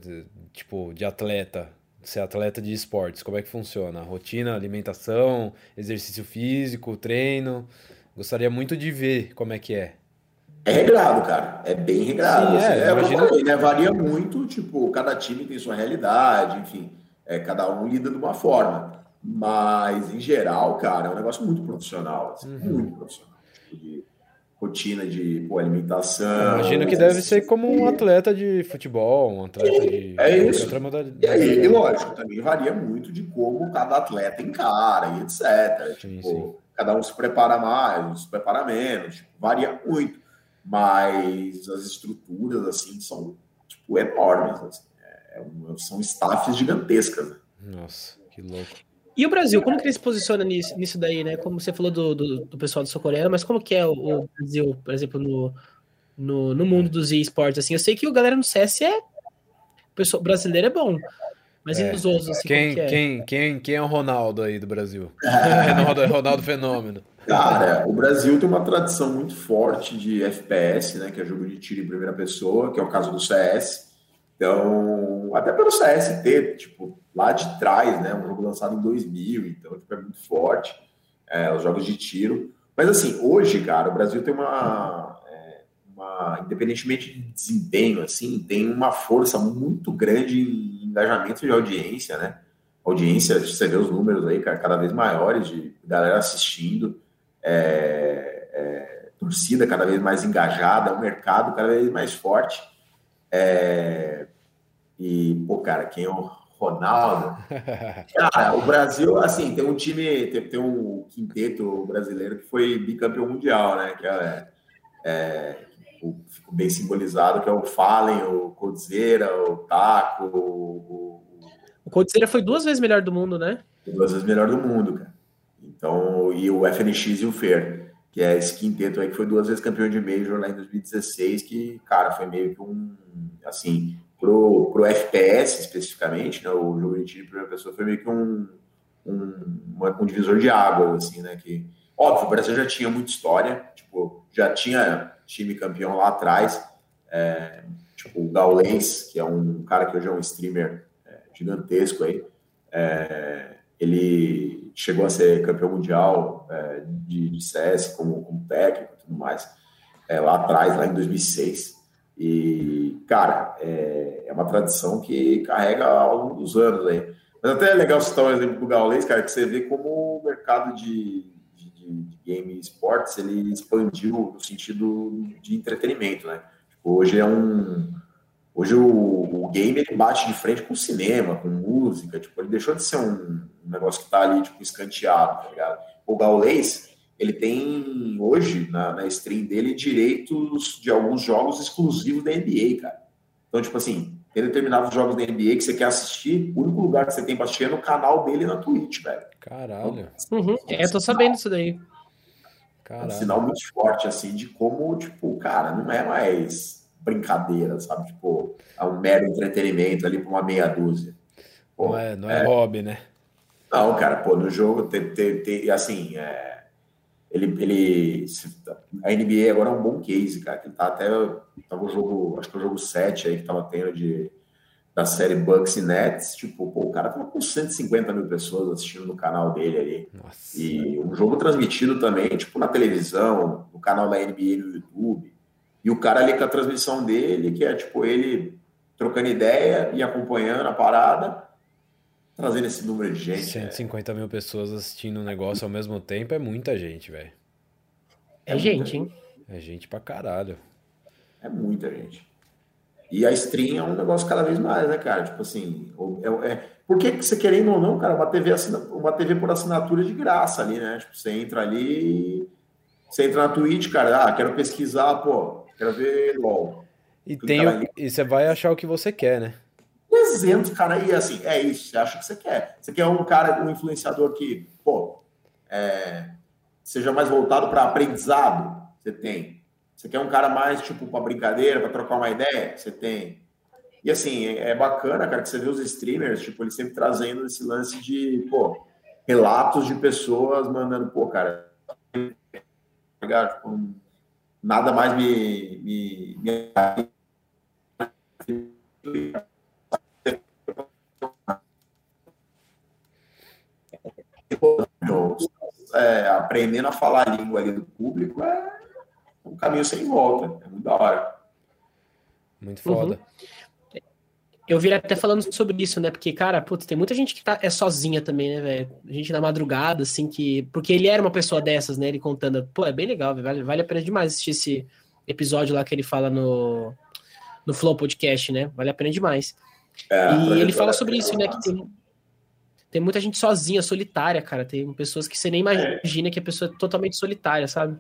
tipo, de atleta, ser atleta de esportes, como é que funciona? Rotina, alimentação, exercício físico, treino. Gostaria muito de ver como é que é. É regrado, cara. É bem regrado. Sim, é, assim, é falei, né? Varia muito, tipo, cada time tem sua realidade, enfim, é, cada um lida de uma forma. Mas, em geral, cara, é um negócio muito profissional, assim, uhum. muito profissional. Tipo, de rotina de pô, alimentação. Imagino que deve ser como um atleta de futebol, um atleta de. É isso. E aí, e lógico, também varia muito de como cada atleta encara e etc. Sim, tipo, sim. cada um se prepara mais, um se prepara menos, tipo, varia muito mas as estruturas assim são tipo enormes, assim. é, são staffs gigantescas. Né? Nossa, que louco. E o Brasil, como que ele se posiciona nisso, nisso daí, né? Como você falou do, do, do pessoal do sul-coreano, mas como que é o, o, Brasil, por exemplo, no, no, no mundo dos esportes? Assim, eu sei que o galera no CS é. O pessoal brasileiro é bom. Mas é. e os outros? Assim, quem, é? quem, quem, quem é o Ronaldo aí do Brasil? Ronaldo, Ronaldo Fenômeno. Cara, o Brasil tem uma tradição muito forte de FPS, né? Que é jogo de tiro em primeira pessoa, que é o caso do CS. Então, até pelo CST, tipo, lá de trás, né? Um jogo lançado em 2000, então tipo, é muito forte. É, os jogos de tiro. Mas assim, hoje, cara, o Brasil tem uma, é, uma, independentemente de desempenho, assim, tem uma força muito grande em engajamento de audiência, né? Audiência, você vê os números aí, cara, cada vez maiores de galera assistindo é, é, torcida cada vez mais engajada, o mercado cada vez mais forte. É, e, pô, cara, quem é o Ronaldo? Cara, o Brasil, assim, tem um time, tem, tem um quinteto brasileiro que foi bicampeão mundial, né? Que é, é fico bem simbolizado, que é o Fallen, o Coldzera, o Taco. O, o Coldzera foi duas vezes melhor do mundo, né? Duas vezes melhor do mundo, cara. Então, e o FNX e o FER, que é esse quinteto aí que foi duas vezes campeão de Major lá em 2016, que, cara, foi meio que um, assim, pro, pro FPS especificamente, né, o jogo de primeira pessoa foi meio que um, um, um divisor de águas, assim, né, que, óbvio, o Brasil já tinha muita história, tipo, já tinha time campeão lá atrás, é, tipo, o Gaules, que é um cara que hoje é um streamer é, gigantesco aí, é, ele chegou a ser campeão mundial é, de, de, CS como, como, técnico e tudo mais, é, lá atrás, lá em 2006. E, cara, é, é, uma tradição que carrega ao longo dos anos aí. Mas até é legal citar o exemplo do Gaules, cara, que você vê como o mercado de, de, de game esportes ele expandiu no sentido de entretenimento, né? Tipo, hoje é um Hoje o, o game ele bate de frente com o cinema, com música, tipo, ele deixou de ser um, um negócio que tá ali, tipo, escanteado, tá ligado? O Gaulês, ele tem hoje, na, na stream dele, direitos de alguns jogos exclusivos da NBA, cara. Então, tipo assim, tem determinados jogos da NBA que você quer assistir, o único lugar que você tem pra assistir é no canal dele na Twitch, velho. Caralho. Uhum. É, eu tô sabendo isso daí. Caralho. É um sinal muito forte, assim, de como, tipo, cara, não é mais brincadeira, sabe? Tipo, é um mero entretenimento ali para uma meia dúzia. Pô, não é, não é, é, hobby, né? Não, cara, pô, no jogo tem, tem, tem assim, é, ele, ele, a NBA agora é um bom case, cara, que tá até, tava o jogo, acho que é o jogo 7 aí que tava tendo de, da série Bucks e Nets, tipo, pô, o cara tava com 150 mil pessoas assistindo no canal dele ali. Nossa. E um jogo transmitido também, tipo, na televisão, no canal da NBA no YouTube. E o cara ali com a transmissão dele, que é tipo ele trocando ideia e acompanhando a parada, trazendo esse número de gente. 150 é. mil pessoas assistindo um negócio ao mesmo tempo é muita gente, velho. É, é gente, hein? É gente pra caralho. É muita gente. E a stream é um negócio cada vez mais, né, cara? Tipo assim, é, é, por que, que você querendo ou não, cara, uma TV, assina, uma TV por assinatura de graça ali, né? Tipo, você entra ali, você entra na Twitch, cara, ah, quero pesquisar, pô, quero ver LOL. E, tem o, e você vai achar o que você quer, né? 300, cara, e assim, é isso, você acha que você quer. Você quer um cara, um influenciador que, pô, é, seja mais voltado para aprendizado, você tem. Você quer um cara mais, tipo, para brincadeira, para trocar uma ideia? Você tem. E assim, é bacana, cara, que você vê os streamers, tipo, eles sempre trazendo esse lance de, pô, relatos de pessoas mandando, pô, cara, tipo, nada mais me, me, me é, aprendendo a falar a língua ali do público é um caminho sem volta. É muito da hora. Muito foda. Uhum. Eu vi até falando sobre isso, né? Porque, cara, putz, tem muita gente que tá, é sozinha também, né, velho? Gente na madrugada, assim, que. Porque ele era uma pessoa dessas, né? Ele contando. Pô, é bem legal, vale, vale a pena demais assistir esse episódio lá que ele fala no, no Flow Podcast, né? Vale a pena demais. É, e ele fala sobre isso, né? Que tem, tem muita gente sozinha, solitária, cara. Tem pessoas que você nem imagina que a pessoa é totalmente solitária, sabe?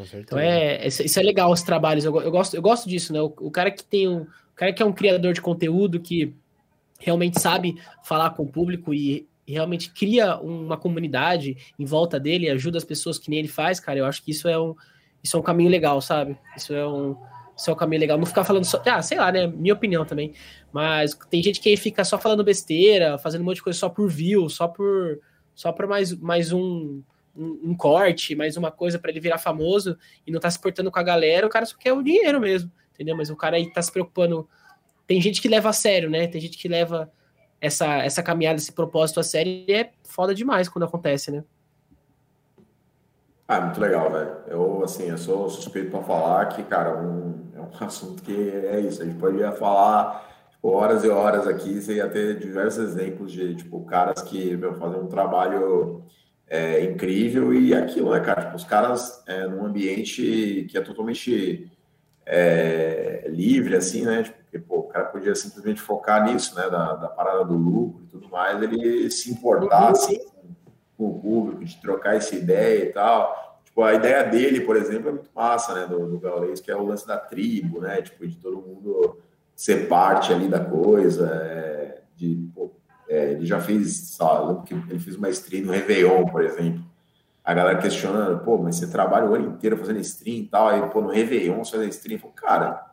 Com certeza. Então é, isso é legal os trabalhos. Eu, eu, gosto, eu gosto disso, né? O, o, cara que tem um. O cara que é um criador de conteúdo que realmente sabe falar com o público e, e realmente cria uma comunidade em volta dele, ajuda as pessoas que nem ele faz, cara. Eu acho que isso é um, isso é um caminho legal, sabe? Isso é um, isso é um caminho legal. Não ficar falando só. Ah, sei lá, né? Minha opinião também. Mas tem gente que fica só falando besteira, fazendo um monte de coisa só por view, só por. Só por mais, mais um, um, um corte, mais uma coisa para ele virar famoso e não tá se portando com a galera, o cara só quer o dinheiro mesmo, entendeu? Mas o cara aí tá se preocupando. Tem gente que leva a sério, né? Tem gente que leva essa, essa caminhada, esse propósito a sério e é foda demais quando acontece, né? Ah, muito legal, velho. Eu, assim, eu sou suspeito para falar que, cara, um, é um assunto que é isso. A gente poderia falar tipo, horas e horas aqui, você ia ter diversos exemplos de, tipo, caras que, meu, fazem um trabalho é, incrível e aquilo, né, cara? Tipo, os caras é, num ambiente que é totalmente é, livre, assim, né? Tipo, porque, pô, o cara podia simplesmente focar nisso, né? Da, da parada do lucro e tudo mais, ele se importar, uhum. assim, com o público, de trocar essa ideia e tal. Tipo, a ideia dele, por exemplo, é muito massa, né, do, do que é o lance da tribo, né, tipo, de todo mundo ser parte ali da coisa, é, de, pô, é, ele já fez, sabe, ele fez uma stream no Réveillon, por exemplo, a galera questionando, pô, mas você trabalha o ano inteiro fazendo stream e tal, aí, pô, no Réveillon você faz stream, eu falo, cara,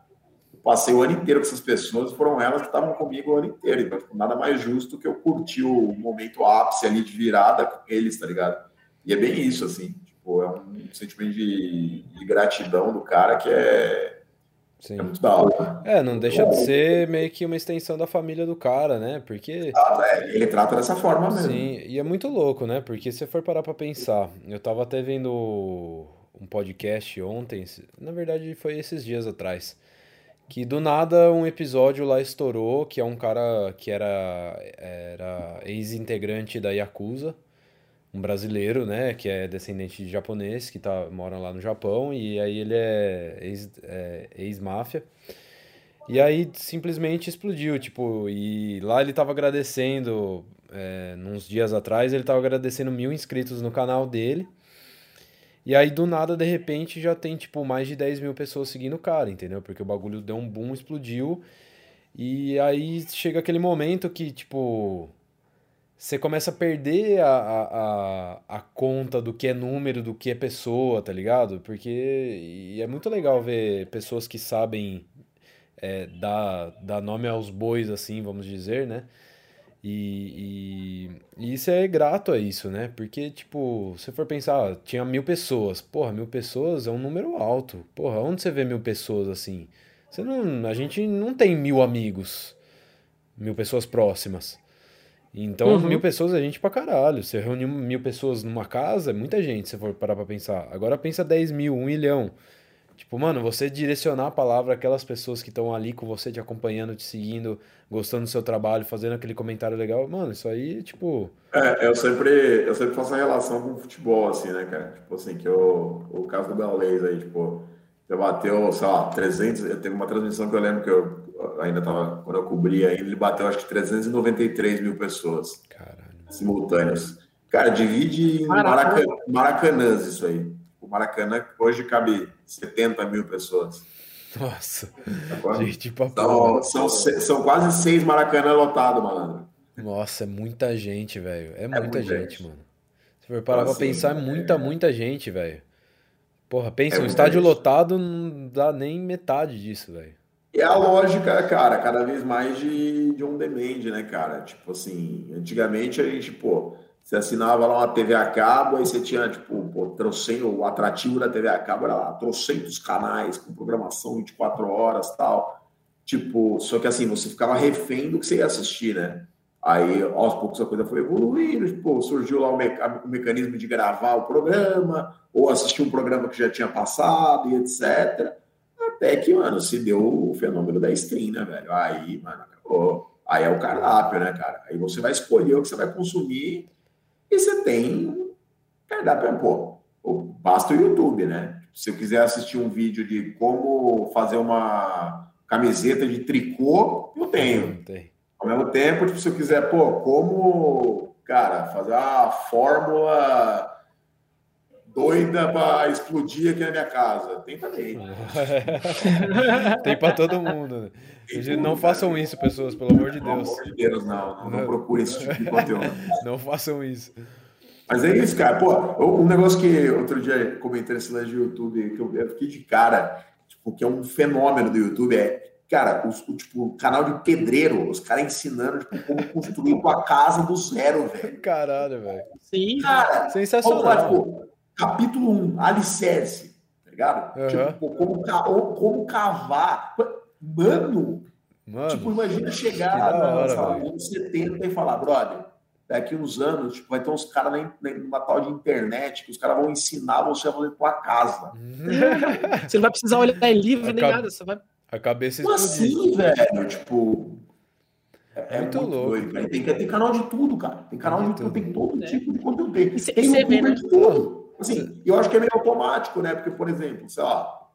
passei o ano inteiro com essas pessoas, foram elas que estavam comigo o ano inteiro. Então, tipo, nada mais justo que eu curtir o momento ápice ali de virada com eles, tá ligado? E é bem isso, assim. Tipo, é um sentimento de, de gratidão do cara que é, Sim. é muito da hora. É, não deixa de ser meio que uma extensão da família do cara, né? Porque. Ah, é, ele trata dessa forma mesmo. Sim, e é muito louco, né? Porque se você for parar pra pensar, eu tava até vendo um podcast ontem, na verdade foi esses dias atrás que do nada um episódio lá estourou, que é um cara que era, era ex-integrante da Yakuza, um brasileiro, né, que é descendente de japonês, que tá, mora lá no Japão, e aí ele é, é ex-máfia. É, ex e aí simplesmente explodiu, tipo, e lá ele tava agradecendo, é, uns dias atrás, ele tava agradecendo mil inscritos no canal dele, e aí, do nada, de repente, já tem, tipo, mais de 10 mil pessoas seguindo o cara, entendeu? Porque o bagulho deu um boom, explodiu. E aí chega aquele momento que, tipo, você começa a perder a, a, a, conta do que é número, do que é pessoa, tá ligado? Porque é muito legal ver pessoas que sabem é, dar, dar nome aos bois, assim, vamos dizer, né? E, e, e, isso é grato a isso, né? Porque, tipo, se for pensar, tinha mil pessoas. Porra, mil pessoas é um número alto. Porra, onde você vê mil pessoas assim? Você não, a gente não tem mil amigos, mil pessoas próximas. Então, uhum. mil pessoas é gente pra caralho. Você reúne mil pessoas numa casa, é muita gente, se for parar pra pensar. Agora pensa 10 mil, um milhão. Tipo, mano, você direcionar a palavra àquelas pessoas que estão ali com você, te acompanhando, te seguindo, gostando do seu trabalho, fazendo aquele comentário legal, mano, isso aí, tipo. É, eu sempre, eu sempre faço a relação com o futebol, assim, né, cara? Tipo assim, que eu, o caso do Gaules aí, tipo, já bateu, sei lá, 300. Teve uma transmissão que eu lembro que eu ainda estava, quando eu cobria ainda, ele bateu acho que 393 mil pessoas Caralho. simultâneas. Cara, divide em Maracanã, Maracanãs isso aí. O Maracanã hoje cabe 70 mil pessoas. Nossa, tá gente, são, são, são, quase seis Maracanã lotados, malandro. Nossa, é muita gente, velho. É, é muita, muita gente, gente, mano. Se for parar pra assim, pensar, é muita, é... muita gente, velho. Porra, pensa, é um estádio gente. lotado não dá nem metade disso, velho. É a lógica, cara, cada vez mais de, de on demand, né, cara? Tipo assim, antigamente a gente, pô, você assinava lá uma TV a cabo, aí você tinha, tipo, pô, o atrativo da TV a cabo era lá, trocentos canais com programação 24 horas tal. Tipo, só que assim, você ficava refém do que você ia assistir, né? Aí, aos poucos, a coisa foi evoluindo, tipo, surgiu lá o, me o mecanismo de gravar o programa, ou assistir um programa que já tinha passado e etc. Até que, mano, se deu o fenômeno da stream, né, velho? Aí, mano, acabou. Aí é o cardápio, né, cara? Aí você vai escolher o que você vai consumir e você tem cardápio, pô, basta o YouTube, né? Se eu quiser assistir um vídeo de como fazer uma camiseta de tricô, eu tenho. Tem. Ao mesmo tempo, tipo, se eu quiser, pô, como, cara, fazer a fórmula doida para explodir aqui na minha casa. Tem também. Tem para todo mundo. Né? não façam isso, pessoas, pelo amor de Deus. Pelo amor de Deus, não. Não, não procure esse tipo de conteúdo. não façam isso. Mas é isso, cara. Pô, um negócio que outro dia comentei nesse lance de YouTube, que eu fiquei de cara, tipo, que é um fenômeno do YouTube, é, cara, o, o tipo, canal de pedreiro, os caras ensinando tipo, como construir tua casa do zero, velho. Caralho, velho. Sim. Cara, sensacional. tipo, capítulo 1, alicerce, tá ligado? Uhum. Tipo, como, como cavar. Mano, Mano, tipo, imagina chegar nos 70 e falar, brother, daqui uns anos, tipo, vai ter uns caras numa tal de internet que os caras vão ensinar você a fazer tua casa. você não vai precisar olhar em livro nem nada, você vai. A cabeça Como assim, velho? Tipo. É, é muito, muito louco. Doido, cara. Tem, tem canal de tudo, cara. Tem canal de tudo, tem todo é. tipo de conteúdo. Tem, tem youtuber né? de tudo. Assim, eu acho que é meio automático, né? Porque, por exemplo, sei lá,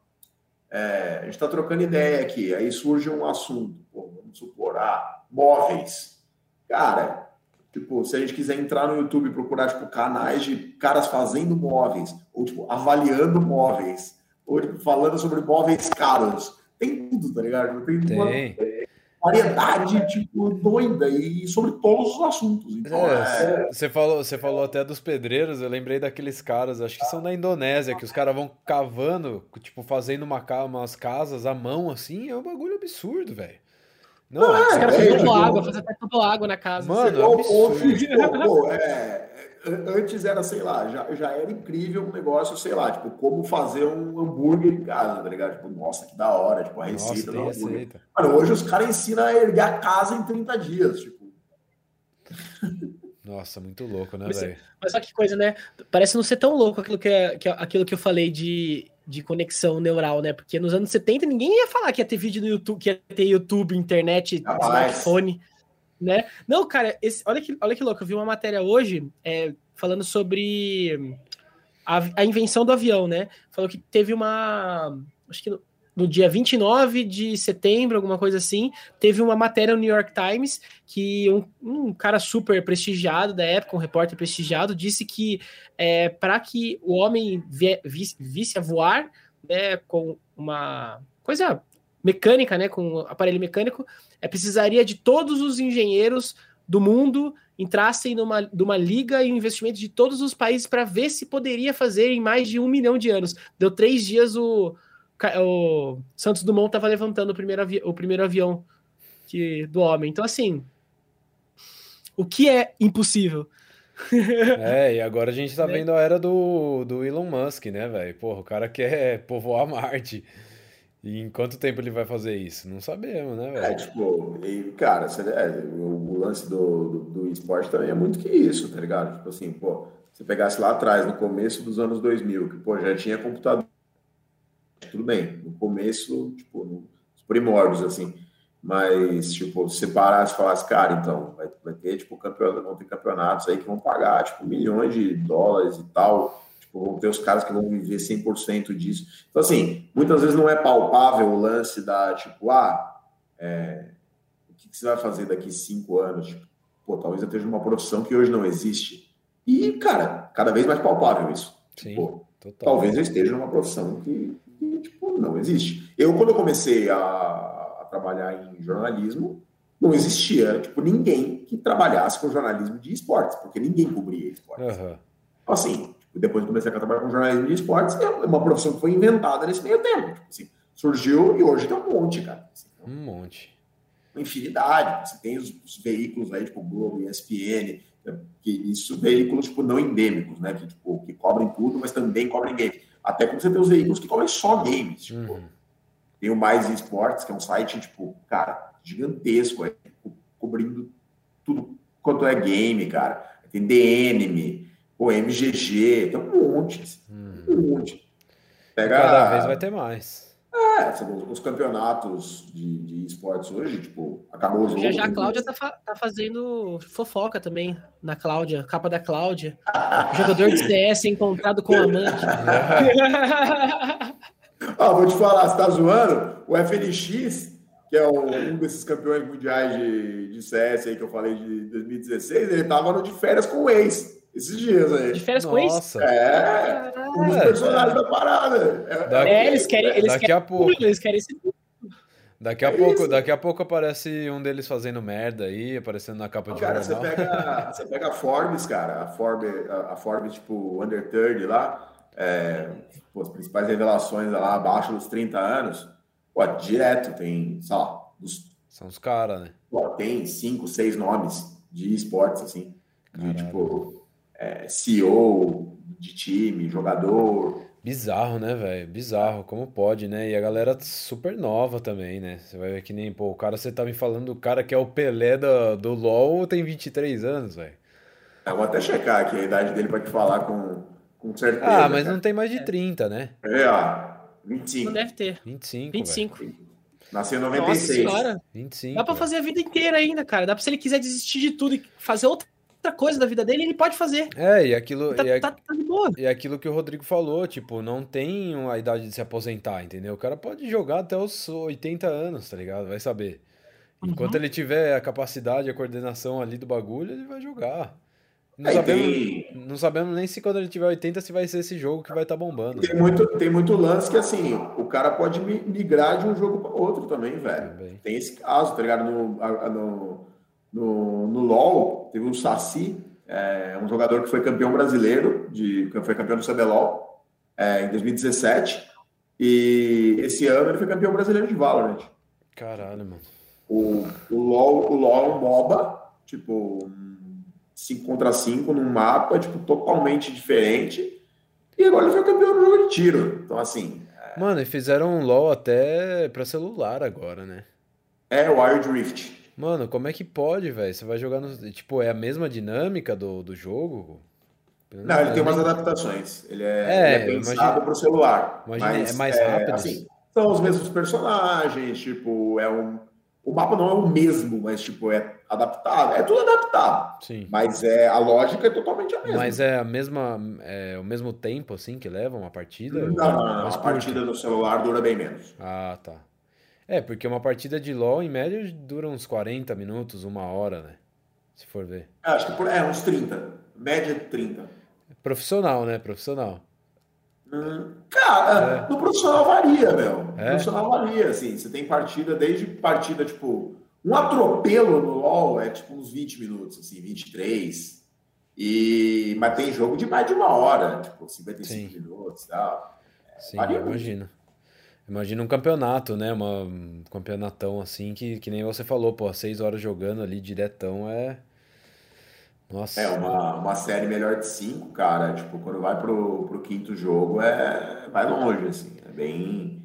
é, a gente está trocando ideia aqui, aí surge um assunto, pô, vamos supor, ah, móveis. Cara, tipo, se a gente quiser entrar no YouTube e procurar, tipo, canais de caras fazendo móveis, ou, tipo, avaliando móveis, ou, tipo, falando sobre móveis caros, tem tudo, tá ligado? Tem, tem. Uma, variedade, tipo, doida e sobre todos os assuntos. Então, é, é... Você, falou, você falou até dos pedreiros, eu lembrei daqueles caras, acho que são da Indonésia, que os caras vão cavando, tipo, fazendo uma, umas casas à mão, assim, é um bagulho absurdo, velho. Não, é, os caras é, tipo, água, fazer até tudo água na casa. Mano, é absurdo. É, antes era, sei lá, já, já era incrível um negócio, sei lá, tipo, como fazer um hambúrguer em casa, tá ligado? Tipo, nossa, que da hora, tipo, a receita nossa, do hambúrguer. Receita. Mano, hoje os caras ensinam a erguer a casa em 30 dias, tipo. Nossa, muito louco, né, velho? Mas só que coisa, né? Parece não ser tão louco aquilo que, é, que, aquilo que eu falei de, de conexão neural, né? Porque nos anos 70 ninguém ia falar que ia ter vídeo no YouTube, que ia ter YouTube, internet, ah, smartphone né? Não, cara, esse, olha, que, olha que louco, eu vi uma matéria hoje é, falando sobre a, a, invenção do avião, né? Falou que teve uma. Acho que no, no, dia 29 de setembro, alguma coisa assim, teve uma matéria no New York Times que um, um cara super prestigiado da época, um repórter prestigiado, disse que é, para que o homem visse, visse a voar né, com uma coisa mecânica, né, com aparelho mecânico, é, precisaria de todos os engenheiros do mundo entrassem numa, numa liga e um investimento de todos os países para ver se poderia fazer em mais de um milhão de anos. Deu três dias o, o Santos Dumont estava levantando o primeiro, avi, o primeiro avião que, do homem. Então, assim, o que é impossível? é, e agora a gente tá né? vendo a era do, do Elon Musk, né, velho? Porra, o cara quer povoar Marte. E em quanto tempo ele vai fazer isso? Não sabemos, né, velho? É, tipo, e, cara, é, o, o, lance do, do, do, esporte também é muito que isso, tá ligado? Tipo assim, pô, se pegasse lá atrás, no começo dos anos 2000, que, pô, já tinha computador, tudo bem, no começo, tipo, nos primórdios, assim, mas, tipo, se parasse e falasse, cara, então, vai, vai ter, tipo, campeonato, vão ter campeonatos aí que vão pagar, tipo, milhões de dólares e tal, Tipo, vão ter os caras que vão viver 100% disso. Então, assim, muitas vezes não é palpável o lance da, tipo, ah, é, o que, que você vai fazer daqui cinco anos? Tipo, pô, talvez eu esteja numa profissão que hoje não existe. E, cara, cada vez mais palpável isso. Sim, Pô, talvez eu esteja numa profissão que, que, tipo, não existe. Eu, quando eu comecei a, a trabalhar em jornalismo, não existia, tipo, ninguém que trabalhasse com jornalismo de esportes, porque ninguém cobria esportes. Aham. Então, assim, depois que comecei a trabalhar com jornalismo de esportes, é uma profissão que foi inventada nesse meio tempo. Tipo, assim, surgiu e hoje tem um monte, cara. Assim, Um monte. uma infinidade. Você tem os, os veículos aí, tipo Globo, ESPN, é, que isso veículos tipo não endêmicos, né? Que tipo que cobrem tudo, mas também cobrem games. Até como você tem os veículos que cobrem só games. Tipo, Uhum. tem o Mais Esportes, que é um site tipo, cara, gigantesco, aí, tipo, cobrindo tudo quanto é game, cara. Tem DNM, pô, MGG, tem um monte, Uhum. um monte. Pega Cada vez vai ter mais. é, os os campeonatos de, de esportes hoje, tipo, acabou o jogo. Já já a tem- Cláudia tá, fa- tá fazendo fofoca também na Cláudia, capa da Cláudia. Jogador de CS encontrado com amante. Ah, vou te falar, você tá zoando? O FNX, que é o- um desses campeões mundiais de, de CS aí que eu falei de 2016, ele tava no de férias com o ex, esses dias De aí. férias com isso? Nossa. É, um dos É. personagens da parada. É, Daqui- É, eles querem, eles Daqui querem a pouco. público, eles querem esse Daqui a É pouco, isso. daqui a pouco aparece um deles fazendo merda aí, aparecendo na capa de Cara, você jornal. pega, você pega a Forbes, cara, a Forbes, a, a Forbes tipo, Under 30 lá, é, pô, as principais revelações lá abaixo dos 30 anos, pô, direto tem, sei lá, dos São os caras, né? Pô, tem cinco, seis nomes de esportes, assim, de tipo é, CEO de time, jogador. Bizarro, né, velho? Bizarro, como pode, né? E a galera super nova também, né? Você vai ver que nem, pô, o cara, você tá me falando do cara que é o Pelé do, do LoL, tem 23 anos, velho. Eu vou até checar aqui a idade dele para te falar com, com certeza. Ah, mas cara. não tem mais de 30, né? É, ó, 25. Não deve ter. 25, velho. 25. Nasceu em Nossa 96. senhora. 25. Dá pra velho. fazer a vida inteira ainda, cara. Dá pra se ele quiser desistir de tudo e fazer outra coisa da vida dele, ele pode fazer. É, e aquilo, Tá, e, a- tá, tá de boa. e aquilo que o Rodrigo falou, tipo, não tem a idade de se aposentar, entendeu? O cara pode jogar até os 80 anos, tá ligado? Vai saber. Enquanto Uhum. ele tiver a capacidade, a coordenação ali do bagulho, ele vai jogar. Não Aí sabemos, tem, não sabemos nem se quando ele tiver 80 se vai ser esse jogo que vai estar bombando. tem, né? muito, tem muito lance que, assim, o cara pode mi- migrar de um jogo para outro também, velho. Também. Tem esse caso, tá ligado? No, no, no, no LoL, teve o Saci, é, um jogador que foi campeão brasileiro, de, que foi campeão do CBLOL é, em 2017. E esse ano ele foi campeão brasileiro de Valorant. Caralho, mano. O, o, LoL, o LoL é um MOBA, tipo, 5 contra 5 num mapa, tipo, totalmente diferente. E agora ele foi campeão no jogo de tiro. Então, assim, Mano, e fizeram um LoL até pra celular agora, né? é o Wild Rift. Mano, como é que pode, velho? Você vai jogar no. Tipo, é a mesma dinâmica do, do jogo? Eu Não, ele tem eu umas adaptações. Ele é, É, ele é pensado para o celular. mas, é mais rápido. assim, são os mesmos personagens, tipo, é um. O mapa não é o mesmo, mas tipo, é adaptado. É tudo adaptado. Sim. Mas é, a lógica é totalmente a mesma. Mas é a mesma. É o mesmo tempo, assim, que leva uma partida? não, não, não, mais A partida no celular dura bem menos. Ah, tá. É, porque uma partida de LoL, em média, dura uns 40 minutos, uma hora, né? Se for ver. Acho que por, é uns 30. Média de 30. Profissional, né? Profissional. Hum, Cara, no profissional varia, meu. No É? profissional varia, assim. Você tem partida, desde partida, tipo, um atropelo no LoL é tipo uns 20 minutos, assim, 23. E... Mas tem jogo de mais de uma hora, tipo, 55 Sim. minutos e tal. Sim, varia eu muito. Imagina um campeonato, né? Uma, um campeonatão assim, que, que nem você falou, pô, seis horas jogando ali diretão é. Nossa. É, uma, uma série melhor de cinco, cara, tipo, quando vai pro, pro quinto jogo, é vai longe, assim, é bem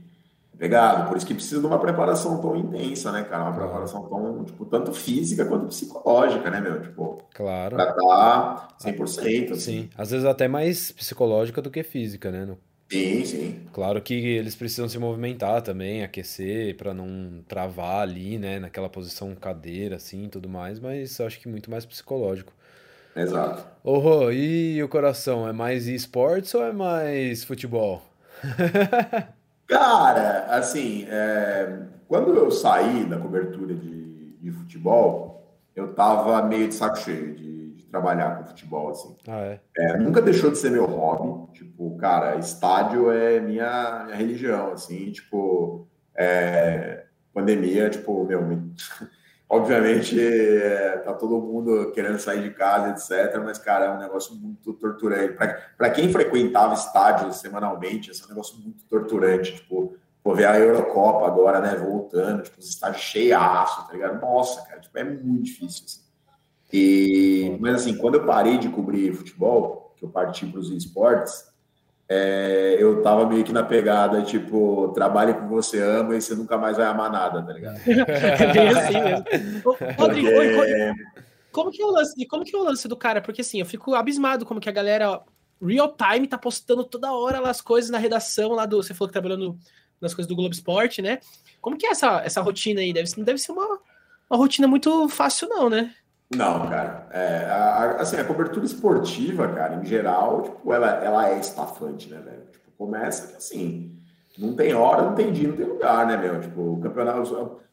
pegado. Por isso que precisa de uma preparação tão intensa, né, cara? Uma Claro. preparação tão, tipo, tanto física quanto psicológica, né, meu? Tipo, Claro. pra estar 100%, assim. Sim. Às vezes até mais psicológica do que física, né? No- Sim, sim. Claro que eles precisam se movimentar também, aquecer pra não travar ali, né? Naquela posição cadeira, assim, e tudo mais, mas acho que muito mais psicológico. Exato. Ô, Rô, e o coração? É mais esportes ou é mais futebol? Cara, assim, é, quando eu saí da cobertura de, de futebol, eu tava meio de saco cheio de, de trabalhar com futebol, assim. Ah, é? É, nunca deixou de ser meu hobby. Tipo, cara, estádio é minha, minha religião, assim, tipo, é, pandemia, tipo, meu, me- obviamente é, tá todo mundo querendo sair de casa, etc, mas, cara, é um negócio muito torturante. Para quem frequentava estádios semanalmente, esse é um negócio muito torturante, tipo, pô, ver a Eurocopa agora, né, voltando, tipo, os estádios cheiaço, tá ligado? Nossa, cara, tipo, é muito difícil, assim. E, mas assim, quando eu parei de cobrir futebol, que eu parti para os esportes, é, eu tava meio que na pegada, tipo, trabalhe com o que você ama e você nunca mais vai amar nada, tá ligado? É bem assim mesmo. Rodrigo, Porque- como que é o lance, como que é o lance do cara? Porque assim, eu fico abismado como que a galera real time tá postando toda hora lá as coisas na redação lá do, você falou que trabalhou no- nas coisas do Globo Esporte, né? Como que é essa, essa rotina aí? Deve, não deve ser uma, uma rotina muito fácil não, né? Não, cara. É, a, a- assim, a cobertura esportiva, cara, em geral, tipo, ela, ela é estafante, né, velho? Tipo, começa que assim, não tem hora, não tem dia, não tem lugar, né, meu? Tipo, o campeonato,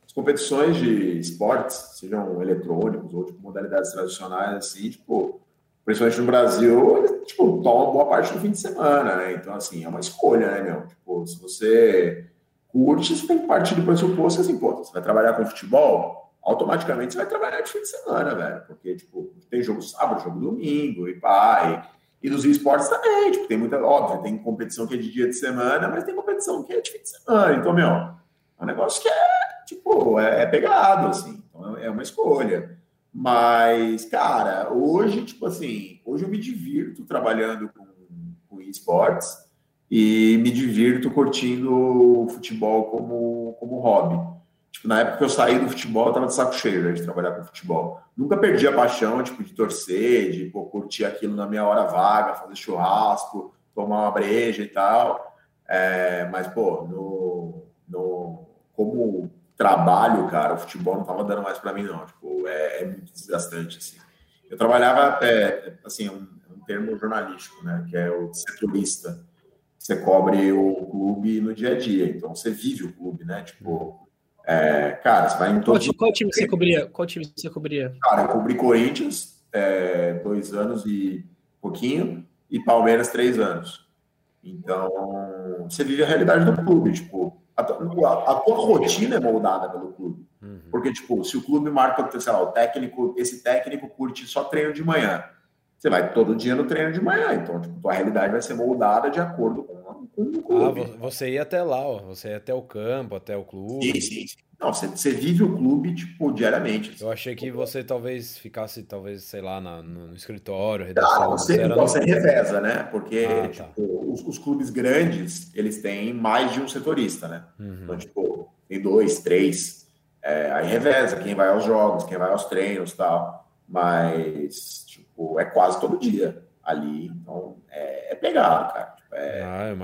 as, competições de esportes, sejam eletrônicos ou tipo, modalidades tradicionais, assim, tipo, principalmente no Brasil, eles, tipo, tomam boa parte do fim de semana, né? Então, assim, é uma escolha, né, meu? Tipo, se você curte, você tem que partir do pressuposto que, assim, pô, você vai trabalhar com futebol, automaticamente você vai trabalhar de fim de semana, velho. Porque, tipo, tem jogo sábado, jogo domingo, e pai. E nos esportes também, tipo, tem muita. Óbvio, tem competição que é de dia de semana, mas tem competição que é de fim de semana. Então, meu, é um negócio que é, tipo, é, é pegado, assim. Então, é uma escolha. Mas, cara, hoje, tipo assim, hoje eu me divirto trabalhando com, com esportes e me divirto curtindo o futebol como, como hobby. Tipo, na época que eu saí do futebol, eu tava de saco cheio né, de trabalhar com futebol. Nunca perdi a paixão, tipo, de torcer, de pô, curtir aquilo na minha hora vaga, fazer churrasco, tomar uma breja e tal. É, mas, pô, no, no, como trabalho, cara, o futebol não tava dando mais para mim, não. Tipo, é, é, muito desgastante, assim. Eu trabalhava, é, assim, um, um termo jornalístico, né, que é o setorista. Você cobre o clube no dia a dia, então você vive o clube, né, tipo... É, cara, você vai em Qual, todos. qual time você cobria? Qual time você cobria? Cara, eu cobri Corinthians é, dois anos e pouquinho e Palmeiras três anos. Então, você vive a realidade do clube. Tipo, a, a, a tua rotina é moldada pelo clube. Uhum. Porque, tipo, se o clube marca, sei lá, o técnico, esse técnico curte só treino de manhã. Você vai todo dia no treino de manhã. Então, tipo, tua realidade vai ser moldada de acordo com, com o clube. Ah, você ia até lá, ó. Você ia até o campo, até o clube. Sim, sim, sim. Não, você, você vive o clube, tipo, diariamente. assim. Eu achei que você talvez ficasse, talvez, sei lá, na, no, escritório, redação. Ah, você, você no... reveza, né? Porque Ah, tá. tipo, os, os clubes grandes, eles têm mais de um setorista, né? Uhum. Então, tipo, tem dois, três. É, aí reveza quem vai aos jogos, quem vai aos treinos e tal. Mas, tipo, é quase todo dia ali. Então, é, é pegado, cara. É, Ah. Eu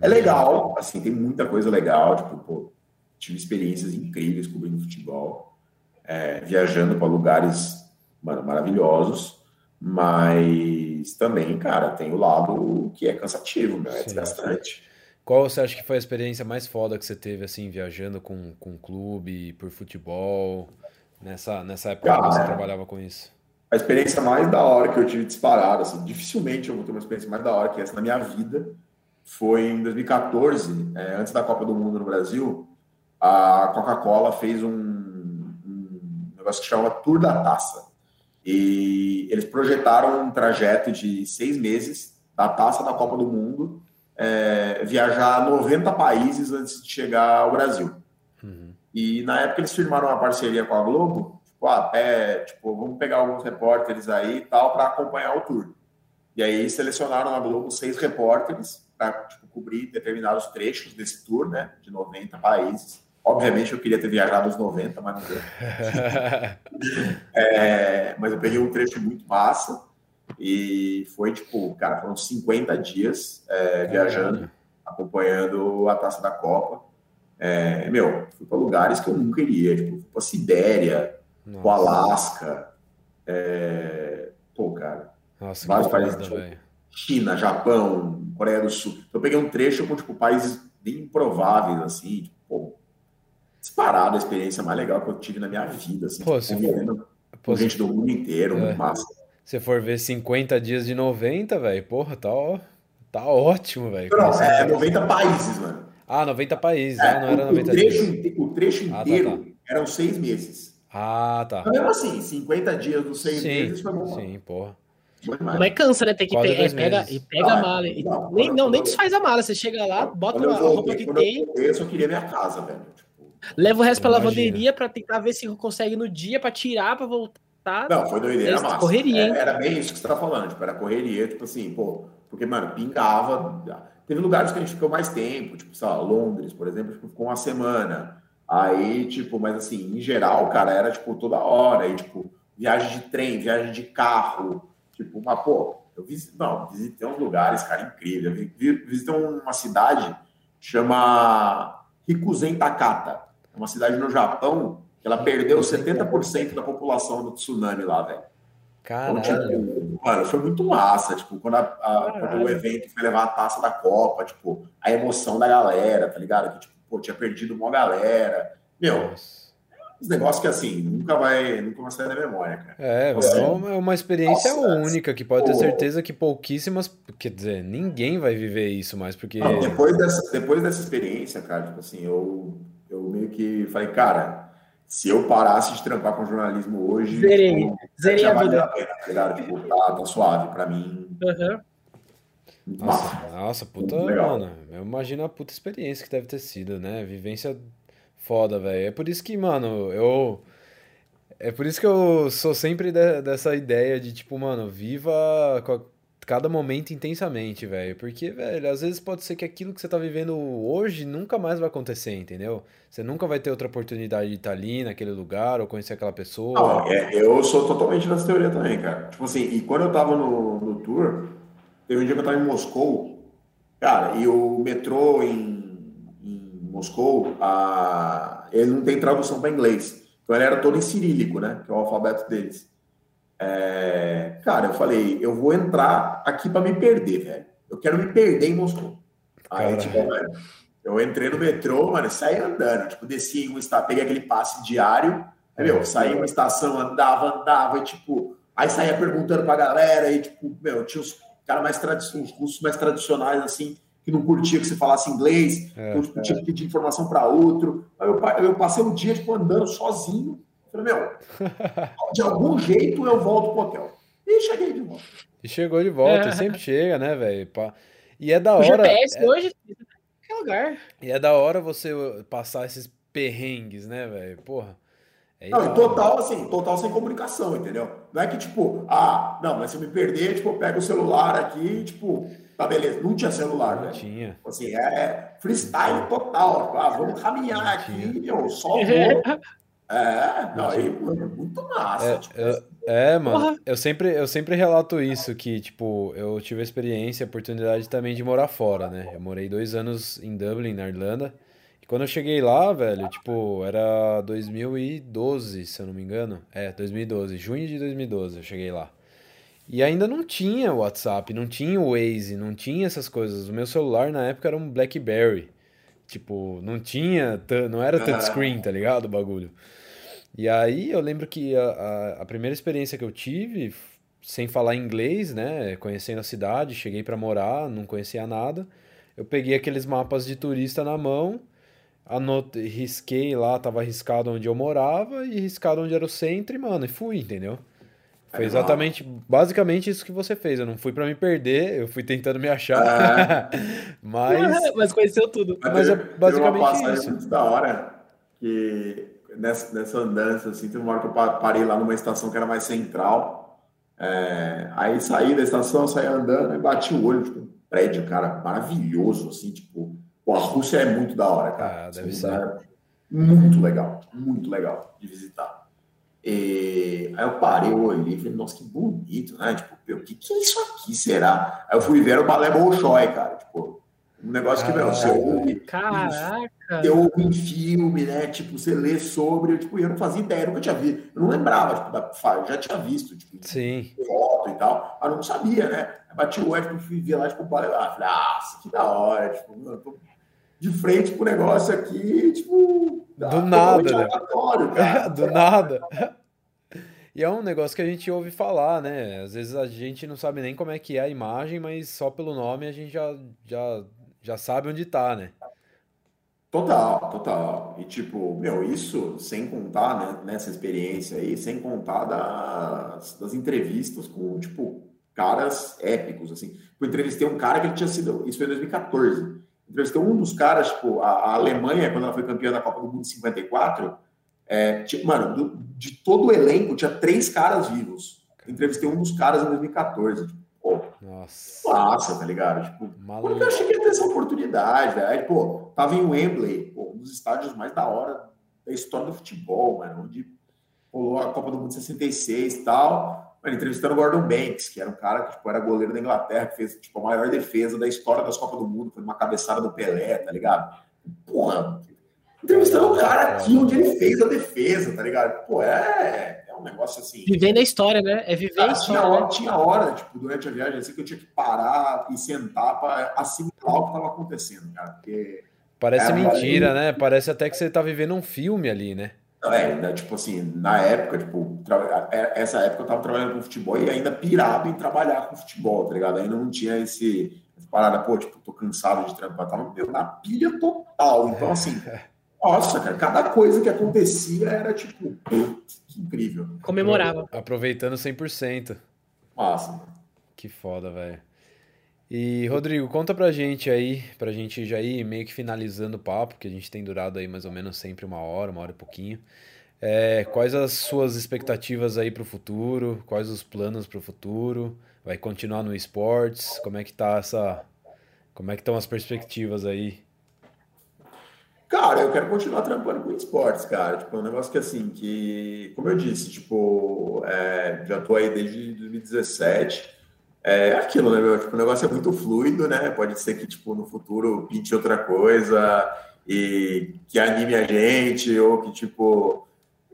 é legal, assim, tem muita coisa legal. Tipo, pô, tive experiências incríveis cobrindo futebol, é, viajando para lugares mano, maravilhosos, mas também, cara, tem o lado que é cansativo, meu, é Sim. desgastante. Qual você acha que foi a experiência mais foda que você teve, assim, viajando com, com clube, por futebol, nessa, nessa época que você Cara. trabalhava com isso? A experiência mais da hora que eu tive disparado, assim, dificilmente eu vou ter uma experiência mais da hora que essa na minha vida, foi em 2014, é, antes da Copa do Mundo no Brasil, a Coca-Cola fez um, um negócio que chama Tour da Taça. E eles projetaram um trajeto de seis meses da Taça da Copa do Mundo, é, viajar 90 países antes de chegar ao Brasil. Uhum. E na época eles firmaram uma parceria com a Globo, tipo, ah, é, tipo vamos pegar alguns repórteres aí e tal para acompanhar o tour. E aí selecionaram na Globo seis repórteres para tipo, cobrir determinados trechos desse tour, né, de 90 países. Obviamente eu queria ter viajado os 90, mas não deu. É, mas eu peguei um trecho muito massa e foi tipo, cara, foram 50 dias é, viajando, acompanhando a taça da Copa. É, meu, fui para lugares que eu nunca iria, tipo, fui para Sibéria, o Nossa. Alasca, é, pô, cara. Nossa, vários países, tipo. China, Japão, Coreia do Sul. Então, eu peguei um trecho com, tipo, países bem improváveis, assim, tipo, pô, disparado a experiência mais legal que eu tive na minha vida, assim, Pô, tipo, se convivendo Pô, com se gente do mundo inteiro, É. muito massa. você for ver 50 dias de 90, velho, porra, tá, ó, tá ótimo, velho. Não, é 90 países, mano. Ah, 90 países, É, ah, não era o, 90 trecho, dias. o trecho Ah, tá, inteiro eram seis meses. Ah, tá. Mas mesmo assim, 50 dias dos seis Sim, meses foi bom. sim, porra. Mas cansa, né? Tem que Quase pe- é, pega, e pega a Ah, mala. e- não, nem, não, nem desfaz a mala. Você chega lá, bota Quando eu a roupa que eu tem, eu só queria minha casa, velho. Tipo, leva o resto pra Imagina. lavanderia pra tentar ver se consegue no dia pra tirar, pra voltar. Não, foi doideira Esse massa. correria, hein? É, Era bem isso que você tá falando, tipo, era correria, tipo assim, pô, porque, mano, pingava. Teve lugares que a gente ficou mais tempo, tipo, sei lá, Londres, por exemplo, tipo, ficou uma semana. Aí, tipo, mas assim, em geral, cara, era tipo toda hora, aí, tipo, viagem de trem, viagem de carro, tipo, mas, pô, eu visitei, não, visitei uns lugares, cara, incrível. Eu vi- vi- Visitei uma cidade chama Rikuzen Takata. É uma cidade no Japão que ela perdeu 70% da população do tsunami lá, velho. Então, Caralho. tipo, mano, foi muito massa. Tipo, quando, a- a- quando o evento foi levar a taça da Copa, tipo, a emoção da galera, tá ligado? Que, tipo, pô, tinha perdido uma galera. Meu, os negócios que assim, nunca vai, nunca vai sair da memória, cara. É, Nossa. é uma, uma experiência Nossa, única que pode ter pô. certeza que pouquíssimas, quer dizer, ninguém vai viver isso mais, porque Não, depois, dessa, depois dessa experiência, cara, tipo assim, eu, eu meio que falei, cara, se eu parasse de trampar com jornalismo hoje, Zerei. tipo, Zerei a vida. pena, tá? Tipo, tá, tá suave pra mim. Aham. Nossa, nossa, puta, mano, eu imagino a puta experiência que deve ter sido, né? Vivência foda, velho. É por isso que, mano, eu. É por isso que eu sou sempre de- dessa ideia de, tipo, mano, viva cada momento intensamente, velho. Porque, velho, às vezes pode ser que aquilo que você tá vivendo hoje nunca mais vai acontecer, entendeu? Você nunca vai ter outra oportunidade de estar ali naquele lugar ou conhecer aquela pessoa. Não, é, eu sou totalmente dessa teoria também, cara. Tipo assim, e quando eu tava no, no tour, teve um dia que eu tava em Moscou, cara, e o metrô em, em Moscou, a, ele não tem tradução para inglês. Então ele era todo em cirílico, né? Que é o alfabeto deles. É, cara, eu falei, eu vou entrar aqui para me perder, velho. Eu quero me perder em Moscou. Aí, tipo, mano, eu entrei no metrô, mano, saí andando. Tipo, desci em um estado, peguei aquele passe diário. Aí, meu, saí em uma estação, andava, andava, e, tipo, aí saía perguntando pra galera, e, tipo, meu, tinha os caras mais tradicionais, os russos mais tradicionais, assim, que não curtia que você falasse inglês, É, então, tipo, tinha que pedir informação pra outro. Aí eu, eu passei um dia, tipo, andando sozinho. Falei, meu, de algum jeito eu volto pro hotel. E cheguei de volta. E chegou de volta, É. e sempre chega, né, velho? E é da O hora. GPS é- hoje, em qualquer lugar. E é da hora você passar esses perrengues, né, velho? Porra. É Não, e total, assim, total sem comunicação, entendeu? Não é que, tipo, ah, não, mas se eu me perder, tipo, eu pego o celular aqui, tipo, tá beleza. Não tinha celular, Não velho. tinha. Assim, é, é freestyle total. Tipo, ah, vamos caminhar Não aqui, meu, só vou. É. É, não, aí, mano, muito massa. É, tipo, eu- é, mano, Porra. eu sempre, eu sempre relato isso, que, tipo, eu tive a experiência, a oportunidade também de morar fora, né? Eu morei dois anos em Dublin, na Irlanda, quando eu cheguei lá, velho, tipo, era 2012, se eu não me engano. É, 2012, junho de 2012 eu cheguei lá. E ainda não tinha WhatsApp, não tinha Waze, não tinha essas coisas. O meu celular na época era um BlackBerry. Tipo, não tinha, não era touchscreen, tá ligado? O bagulho. E aí eu lembro que a, a, a primeira experiência que eu tive, sem falar inglês, né? Conhecendo a cidade, cheguei pra morar, não conhecia nada. Eu peguei aqueles mapas de turista na mão, anotei, risquei lá, tava riscado onde eu morava e riscado onde era o centro e, mano, e fui, entendeu? Foi exatamente, basicamente isso que você fez. Eu não fui pra me perder, eu fui tentando me achar. Mas Mas conheceu tudo. Mas é teve- teve basicamente uma passagem isso. muito da hora que nessa, nessa andança, assim, teve uma hora que eu pa- parei lá numa estação que era mais central. É, aí saí da estação, saí andando e bati o olho, tipo, um prédio, cara, maravilhoso, assim, tipo, pô, a Rússia é muito da hora, cara. Ah, deve ser. é Muito legal, muito legal de visitar. E aí eu parei, eu olhei e falei, nossa, que bonito, né? Tipo, o que, que é isso aqui, será? Aí eu fui ver o Balé Bolshoi, cara, tipo, Um negócio que, meu, você ouve. Caraca! Você ouve em filme, né? Tipo, você lê sobre. Eu, tipo, eu não fazia ideia, eu nunca tinha visto. Eu não lembrava, tipo, da, já tinha visto, tipo, Sim. foto e tal. Mas eu não sabia, né? Bati o olho, tipo, fui ver lá, tipo, falei, ah, falei, nossa, que da hora. Tipo, mano, tô de frente pro negócio aqui, tipo. Do nada, né? Cara. Do nada. E é um negócio que a gente ouve falar, né? Às vezes a gente não sabe nem como é que é a imagem, mas só pelo nome a gente já, já, já sabe onde tá, né? Total, total. E tipo, meu, isso sem contar né, nessa experiência aí, sem contar das, das entrevistas com, tipo, caras épicos, assim. Eu entrevistei um cara que ele tinha sido, isso foi em 2014, entrevistei um dos caras, tipo, a, a Alemanha, quando ela foi campeã da Copa do Mundo em 54, é, tipo, mano, do, de todo o elenco tinha três caras vivos. Entrevistei um dos caras em 2014. Tipo, pô, Nossa. massa, tá ligado? Tipo, Maluco. quando eu achei que ia ter essa oportunidade, velho. Aí, pô, tava em Wembley, pô, um dos estádios mais da hora da história do futebol, mano, onde rolou a Copa do Mundo 66 e tal. Mano, entrevistando o Gordon Banks, que era um cara que tipo, era goleiro da Inglaterra, que fez tipo, a maior defesa da história das Copas do Mundo, foi uma cabeçada do Pelé, tá ligado? Porra, entrevistando o cara aqui onde ele fez a defesa, tá ligado? Pô, é, é um negócio assim. Vivendo a história, né? É viver a Cara, tinha, história. hora, né? tinha hora, tipo, durante a viagem, assim, que eu tinha que parar e sentar para assimilar o que estava acontecendo, cara. Porque, Parece É, mentira, ali- né? Parece até que você tá vivendo um filme ali, né? Não, é, né, tipo assim, na época, tipo, tra- é, essa época eu tava trabalhando com futebol e ainda pirado em trabalhar com futebol, tá ligado? Ainda não tinha esse, essa parada, pô, tipo, tô cansado de trampar, tava meu, na pilha total. Então, assim, nossa, cara, cada coisa que acontecia era tipo, que incrível. Comemorava. Aproveitando 100%. Massa, mano. Que foda, velho. E, Rodrigo, conta pra gente aí, pra gente já ir meio que finalizando o papo, que a gente tem durado aí mais ou menos sempre uma hora, uma hora e pouquinho. É, quais as suas expectativas aí pro futuro? Quais os planos pro futuro? Vai continuar no esportes? Como é que tá essa... Como é que estão as perspectivas aí? Cara, eu quero continuar trampando com esportes, cara. Tipo, é um negócio que, assim, que, como eu disse, tipo, é, já tô aí desde 2017. É aquilo, né? Tipo, o negócio é muito fluido, né? Pode ser que, tipo, no futuro pinte outra coisa e que anime a gente, ou que, tipo,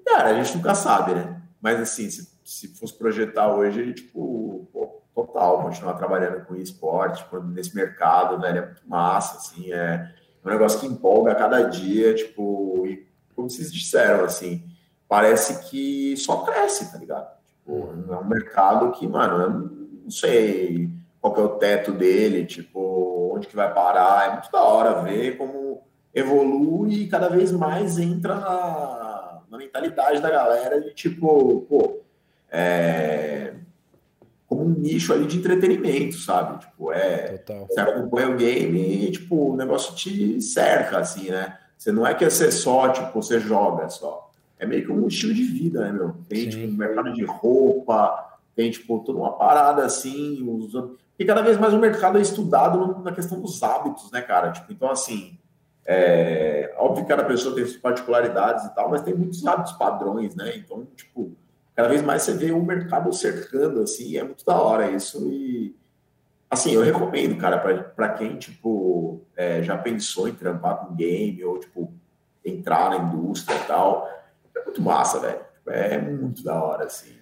cara, a gente nunca sabe, né? Mas, assim, se, se fosse projetar hoje, tipo, pô, total, continuar trabalhando com esporte, tipo, nesse mercado, velho, é muito massa, assim, é é um negócio que empolga a cada dia, tipo, e como vocês disseram, assim, parece que só cresce, tá ligado? Tipo, é um mercado que, mano, não sei qual que é o teto dele, tipo, onde que vai parar, é muito da hora ver como evolui e cada vez mais entra na, na mentalidade da galera de, tipo, pô, é, como um nicho ali de entretenimento, sabe? Tipo, é, Total. você acompanha o game e, tipo, o negócio te cerca, assim, né? Você não é que é ser só, tipo, você joga só. É meio que um estilo de vida, né, meu? Tem, Sim. tipo, um mercado de roupa, tem, tipo, toda uma parada, assim, os... e cada vez mais o mercado é estudado na questão dos hábitos, né, cara? Tipo, então, assim, é... óbvio que cada pessoa tem suas particularidades e tal, mas tem muitos hábitos padrões, né? Então, tipo, cada vez mais você vê o mercado cercando, assim, é muito da hora isso e... Assim, eu recomendo, cara, pra quem, tipo, é, já pensou em trampar com game ou, tipo, entrar na indústria e tal. É muito massa, velho. É muito da hora, assim.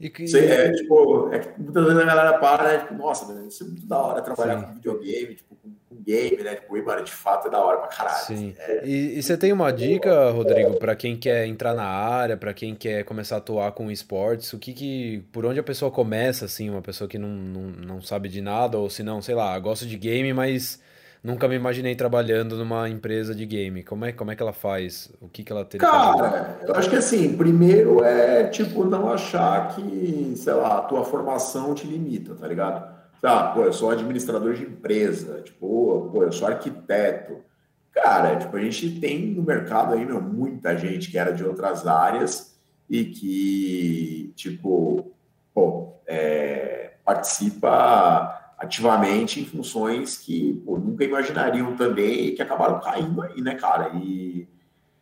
É, E que... Você- é, tipo, é que muitas vezes a galera para, né? Tipo, nossa, velho, isso é muito da hora trabalhar Sim. com videogame, tipo, com, com game, né? Tipo, e, mano, de fato é da hora pra caralho. Sim. É, E, e você tem uma dica, Rodrigo, para quem quer entrar na área, para quem quer começar a atuar com esportes, o que que, por onde a pessoa começa, assim, uma pessoa que não, não, não sabe de nada, ou se não, sei lá, gosto de game, mas nunca me imaginei trabalhando numa empresa de game. Como é, como é que ela faz? O que que ela fazer? Cara, eu acho que assim, primeiro é tipo não achar que, sei lá, a tua formação te limita, tá ligado? Tá, pô, eu sou administrador de empresa, tipo, pô, eu sou arquiteto. Cara, tipo, a gente tem no mercado aí, meu, muita gente que era de outras áreas e que, tipo, pô, é, participa ativamente em funções que pô, nunca imaginariam também e que acabaram caindo aí, né, cara? E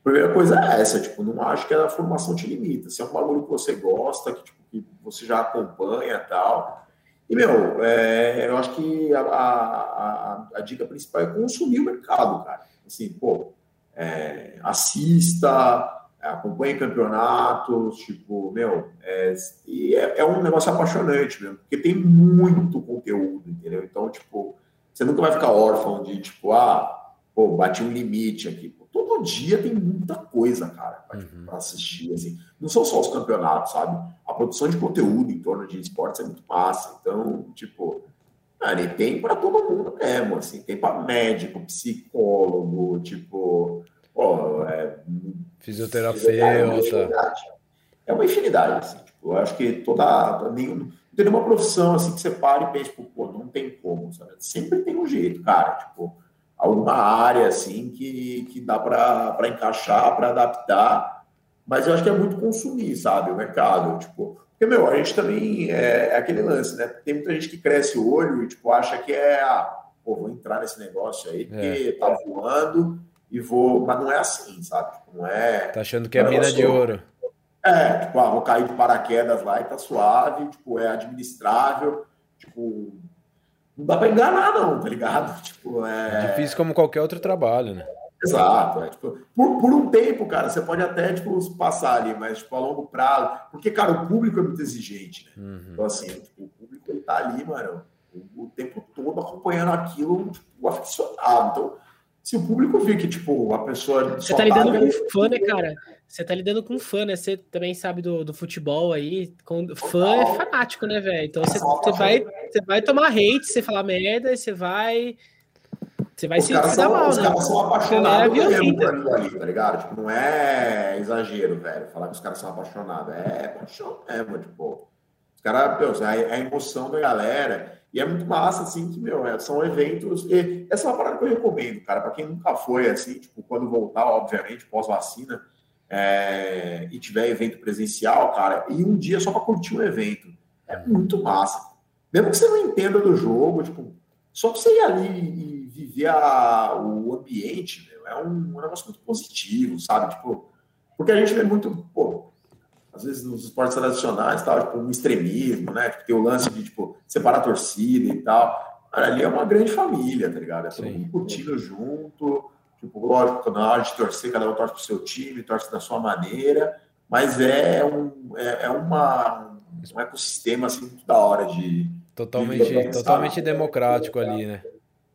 a primeira coisa é essa, tipo, não acho que a formação te limita. Se é um bagulho que você gosta, que, tipo, que você já acompanha e tal, E, meu, é, eu acho que a, a, a, dica principal é consumir o mercado, cara. Assim, pô, é, assista, acompanhe campeonatos, tipo, meu, é, é, é, um negócio apaixonante mesmo, porque tem muito conteúdo, entendeu? Então, tipo, você nunca vai ficar órfão de, tipo, ah, pô, bati um limite aqui. Pô, todo dia tem muita coisa, cara, para tipo, uhum. assistir, assim. Não são só os campeonatos, sabe? A produção de conteúdo em torno de esportes é muito massa. Então, tipo, cara, tem para todo mundo mesmo, assim. Tem para médico, psicólogo, tipo, pô, é, fisioterapeuta. É uma infinidade, assim. Tipo, eu acho que toda. Nenhum, não tem nenhuma profissão assim que você pare e pense, pô, não tem como, sabe? Sempre tem um jeito, cara. Tipo, alguma área assim que, que dá para encaixar, para adaptar. Mas eu acho que é muito consumir, sabe, o mercado. Tipo, porque, meu, a gente também é, é, aquele lance, né? Tem muita gente que cresce o olho e, tipo, acha que é, ah, pô, vou entrar nesse negócio aí, porque é. tá voando e vou. Mas não é assim, sabe? Tipo, não é. Tá achando que é mina de ouro. É, tipo, ah, vou cair de paraquedas lá e tá suave, tipo, é administrável, tipo, não dá para enganar, não, tá ligado? Tipo, é... é... difícil como qualquer outro trabalho, né? Exato. É, tipo, por, por um tempo, cara, você pode até tipo, passar ali, mas tipo, a longo prazo. Porque, cara, o público é muito exigente, né? Uhum. Então, assim, tipo, o público ele tá ali, mano, o, o tempo todo acompanhando aquilo, tipo, aficionado. Então, se o público vê que, tipo, a pessoa. Você tá lidando com fã, né, cara? Você tá lidando com fã, né? Você também sabe do, do futebol aí. Com... Fã é fanático, né, velho? Então você, você, vai, você vai tomar hate, você falar merda, e você vai. Você vai os se, dar mal, os né? caras são apaixonados mesmo por aquilo ali, tá ligado? Tipo, não é exagero, velho, falar que os caras são apaixonados. É paixão mesmo, tipo. Os caras, é a emoção da galera. E é muito massa, assim, que, meu, é, são eventos. E essa é uma parada que eu recomendo, cara, para quem nunca foi, assim, tipo, quando voltar, obviamente, pós-vacina, é, e tiver evento presencial, cara, e um dia só para curtir o evento. É muito massa. Mesmo que você não entenda do jogo, tipo, só pra você ir ali e viver a, o ambiente, meu, é um, um negócio muito positivo, sabe? Tipo, porque a gente vê muito, pô, às vezes nos esportes tradicionais, tal, tipo, um extremismo, né? Tipo, tem o lance de, tipo, separar a torcida e tal. Cara, ali é uma grande família, tá ligado? É todo mundo curtindo junto. Tipo, lógico, na hora de torcer, cada um torce pro seu time, torce da sua maneira. Mas é um, é, é uma, um ecossistema, assim, muito da hora de... Totalmente, de totalmente democrático ali, né?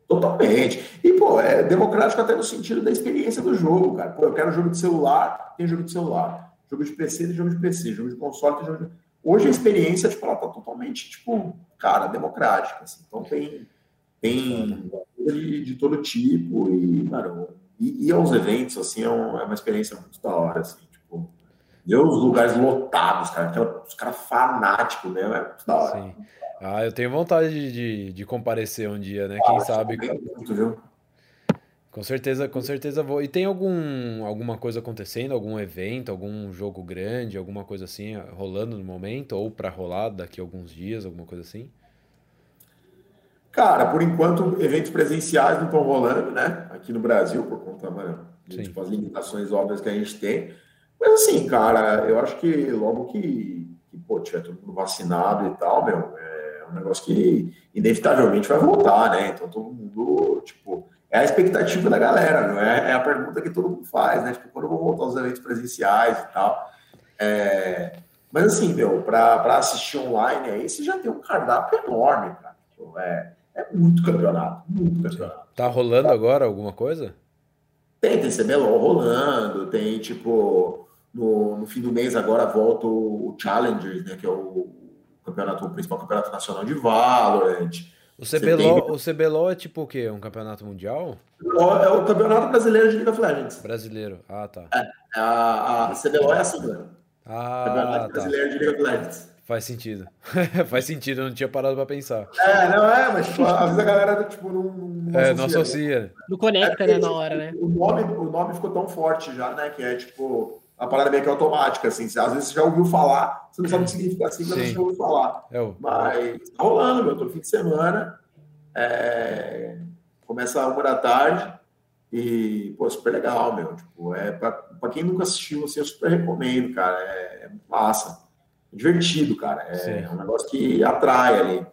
Totalmente. E, pô, é democrático até no sentido da experiência do jogo, cara. Pô, eu quero jogo de celular, tem jogo de celular jogo de PC tem jogo de PC, jogo de console tem jogo de... Hoje a experiência, tipo, ela tá totalmente, tipo, cara, democrática, assim. Então tem, tem de, de todo tipo e, mano, e, e aos eventos, assim, é, um, é, uma experiência muito da hora, assim, tipo, e os lugares lotados, cara, aquela, os caras fanáticos mesmo, é muito da hora. Sim. Ah, eu tenho vontade de, de, de comparecer um dia, né? Quem ah, sabe. Muito, viu? Com certeza, com certeza vou. E tem algum, alguma coisa acontecendo, algum evento, algum jogo grande, alguma coisa assim rolando no momento, ou para rolar daqui a alguns dias, alguma coisa assim? Cara, por enquanto, eventos presenciais não estão rolando, né? Aqui no Brasil, por conta mano, de tipo, as limitações óbvias que a gente tem. Mas assim, cara, eu acho que logo que, que pô, tiver todo mundo vacinado e tal, meu, é um negócio que inevitavelmente vai voltar, né? Então todo mundo, tipo é a expectativa da galera, não é? É a pergunta que todo mundo faz, né? Tipo, quando eu vou voltar aos eventos presenciais e tal. É... Mas assim, meu, para assistir online aí, você já tem um cardápio enorme, cara. Tipo, é, é muito campeonato, muito campeonato. Tá rolando agora alguma coisa? Tem, tem CBLOL rolando, tem tipo, no, no fim do mês agora volta o Challengers, né? Que é o campeonato, o principal campeonato nacional de Valorant. O CBLOL, tem... o CBLOL é tipo o quê? Um campeonato mundial? É o campeonato brasileiro de League of Legends. Brasileiro, ah tá. É, a, a CBLOL é a sigla. Ah, campeonato tá. brasileiro de League of Legends. Faz sentido. Faz sentido, eu não tinha parado pra pensar. É, não é, mas tipo, às vezes a galera tipo, não, não é, não associa. Né? Não conecta, é, né, na hora, né? O nome, o nome ficou tão forte já, né? Que é tipo a parada meio que automática, assim. Às vezes você já ouviu falar, você não sabe o que significa assim, mas você já ouviu falar. É o... Mas tá rolando, meu, todo fim de semana. É, começa a uma da tarde e, pô, super legal, meu. Tipo, é para quem nunca assistiu, assim, eu super recomendo, cara. É, é massa. É divertido, cara. É, é, um negócio que atrai ali.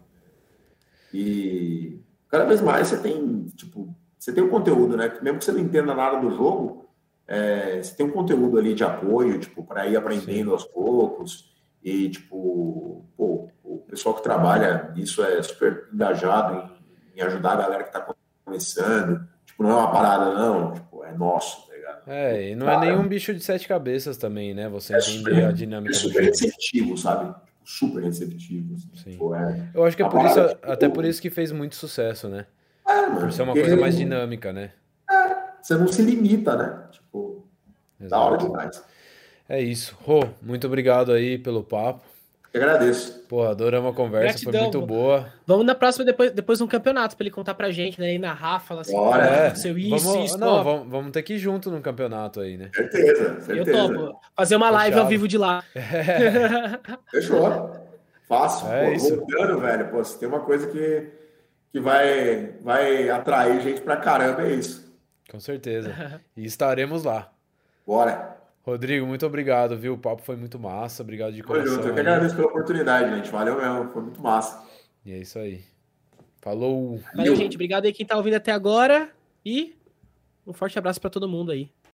E cada vez mais você tem, tipo, você tem um conteúdo, né? Mesmo que você não entenda nada do jogo, é, você tem um conteúdo ali de apoio, tipo, para ir aprendendo Sim. aos poucos. E, tipo, pô, o pessoal que trabalha nisso é super engajado em, em ajudar a galera que está começando. Tipo, não é uma parada, não. Tipo, é nosso, tá ligado? É, e não Cara, é nenhum bicho de sete cabeças também, né? Você é entender super, a dinâmica. É super receptivo, sabe? super receptivo. Assim. Sim. Tipo, é, Eu acho que é por isso, tipo, até por isso que fez muito sucesso, né? É, mano, por ser uma coisa mais dinâmica, né? Você não se limita, né? Tipo, Exato. da hora demais. É isso. Rô, muito obrigado aí pelo papo. Eu agradeço. Pô, adoramos a conversa, Gratidão. foi muito boa. Vamos na próxima, depois, depois de um campeonato, para ele contar pra gente, né? E narrar, falar assim, Bora, é. seu isso, vamos, isso. Não, vamos, vamos, ter que ir junto no campeonato aí, né? Certeza, certeza. Eu topo. Fazer uma live Fechado. ao vivo de lá. É. Fechou. Fácil. É pô, isso. voltando, velho. Pô, se tem uma coisa que, que vai, vai atrair gente pra caramba, é isso. Com certeza. E estaremos lá. Bora. Rodrigo, muito obrigado, viu? O papo foi muito massa. Obrigado de coração. Junto. Eu que agradeço pela oportunidade, gente. Valeu mesmo. Foi muito massa. E é isso aí. Falou. Valeu, gente. Obrigado aí quem tá ouvindo até agora. E um forte abraço para todo mundo aí.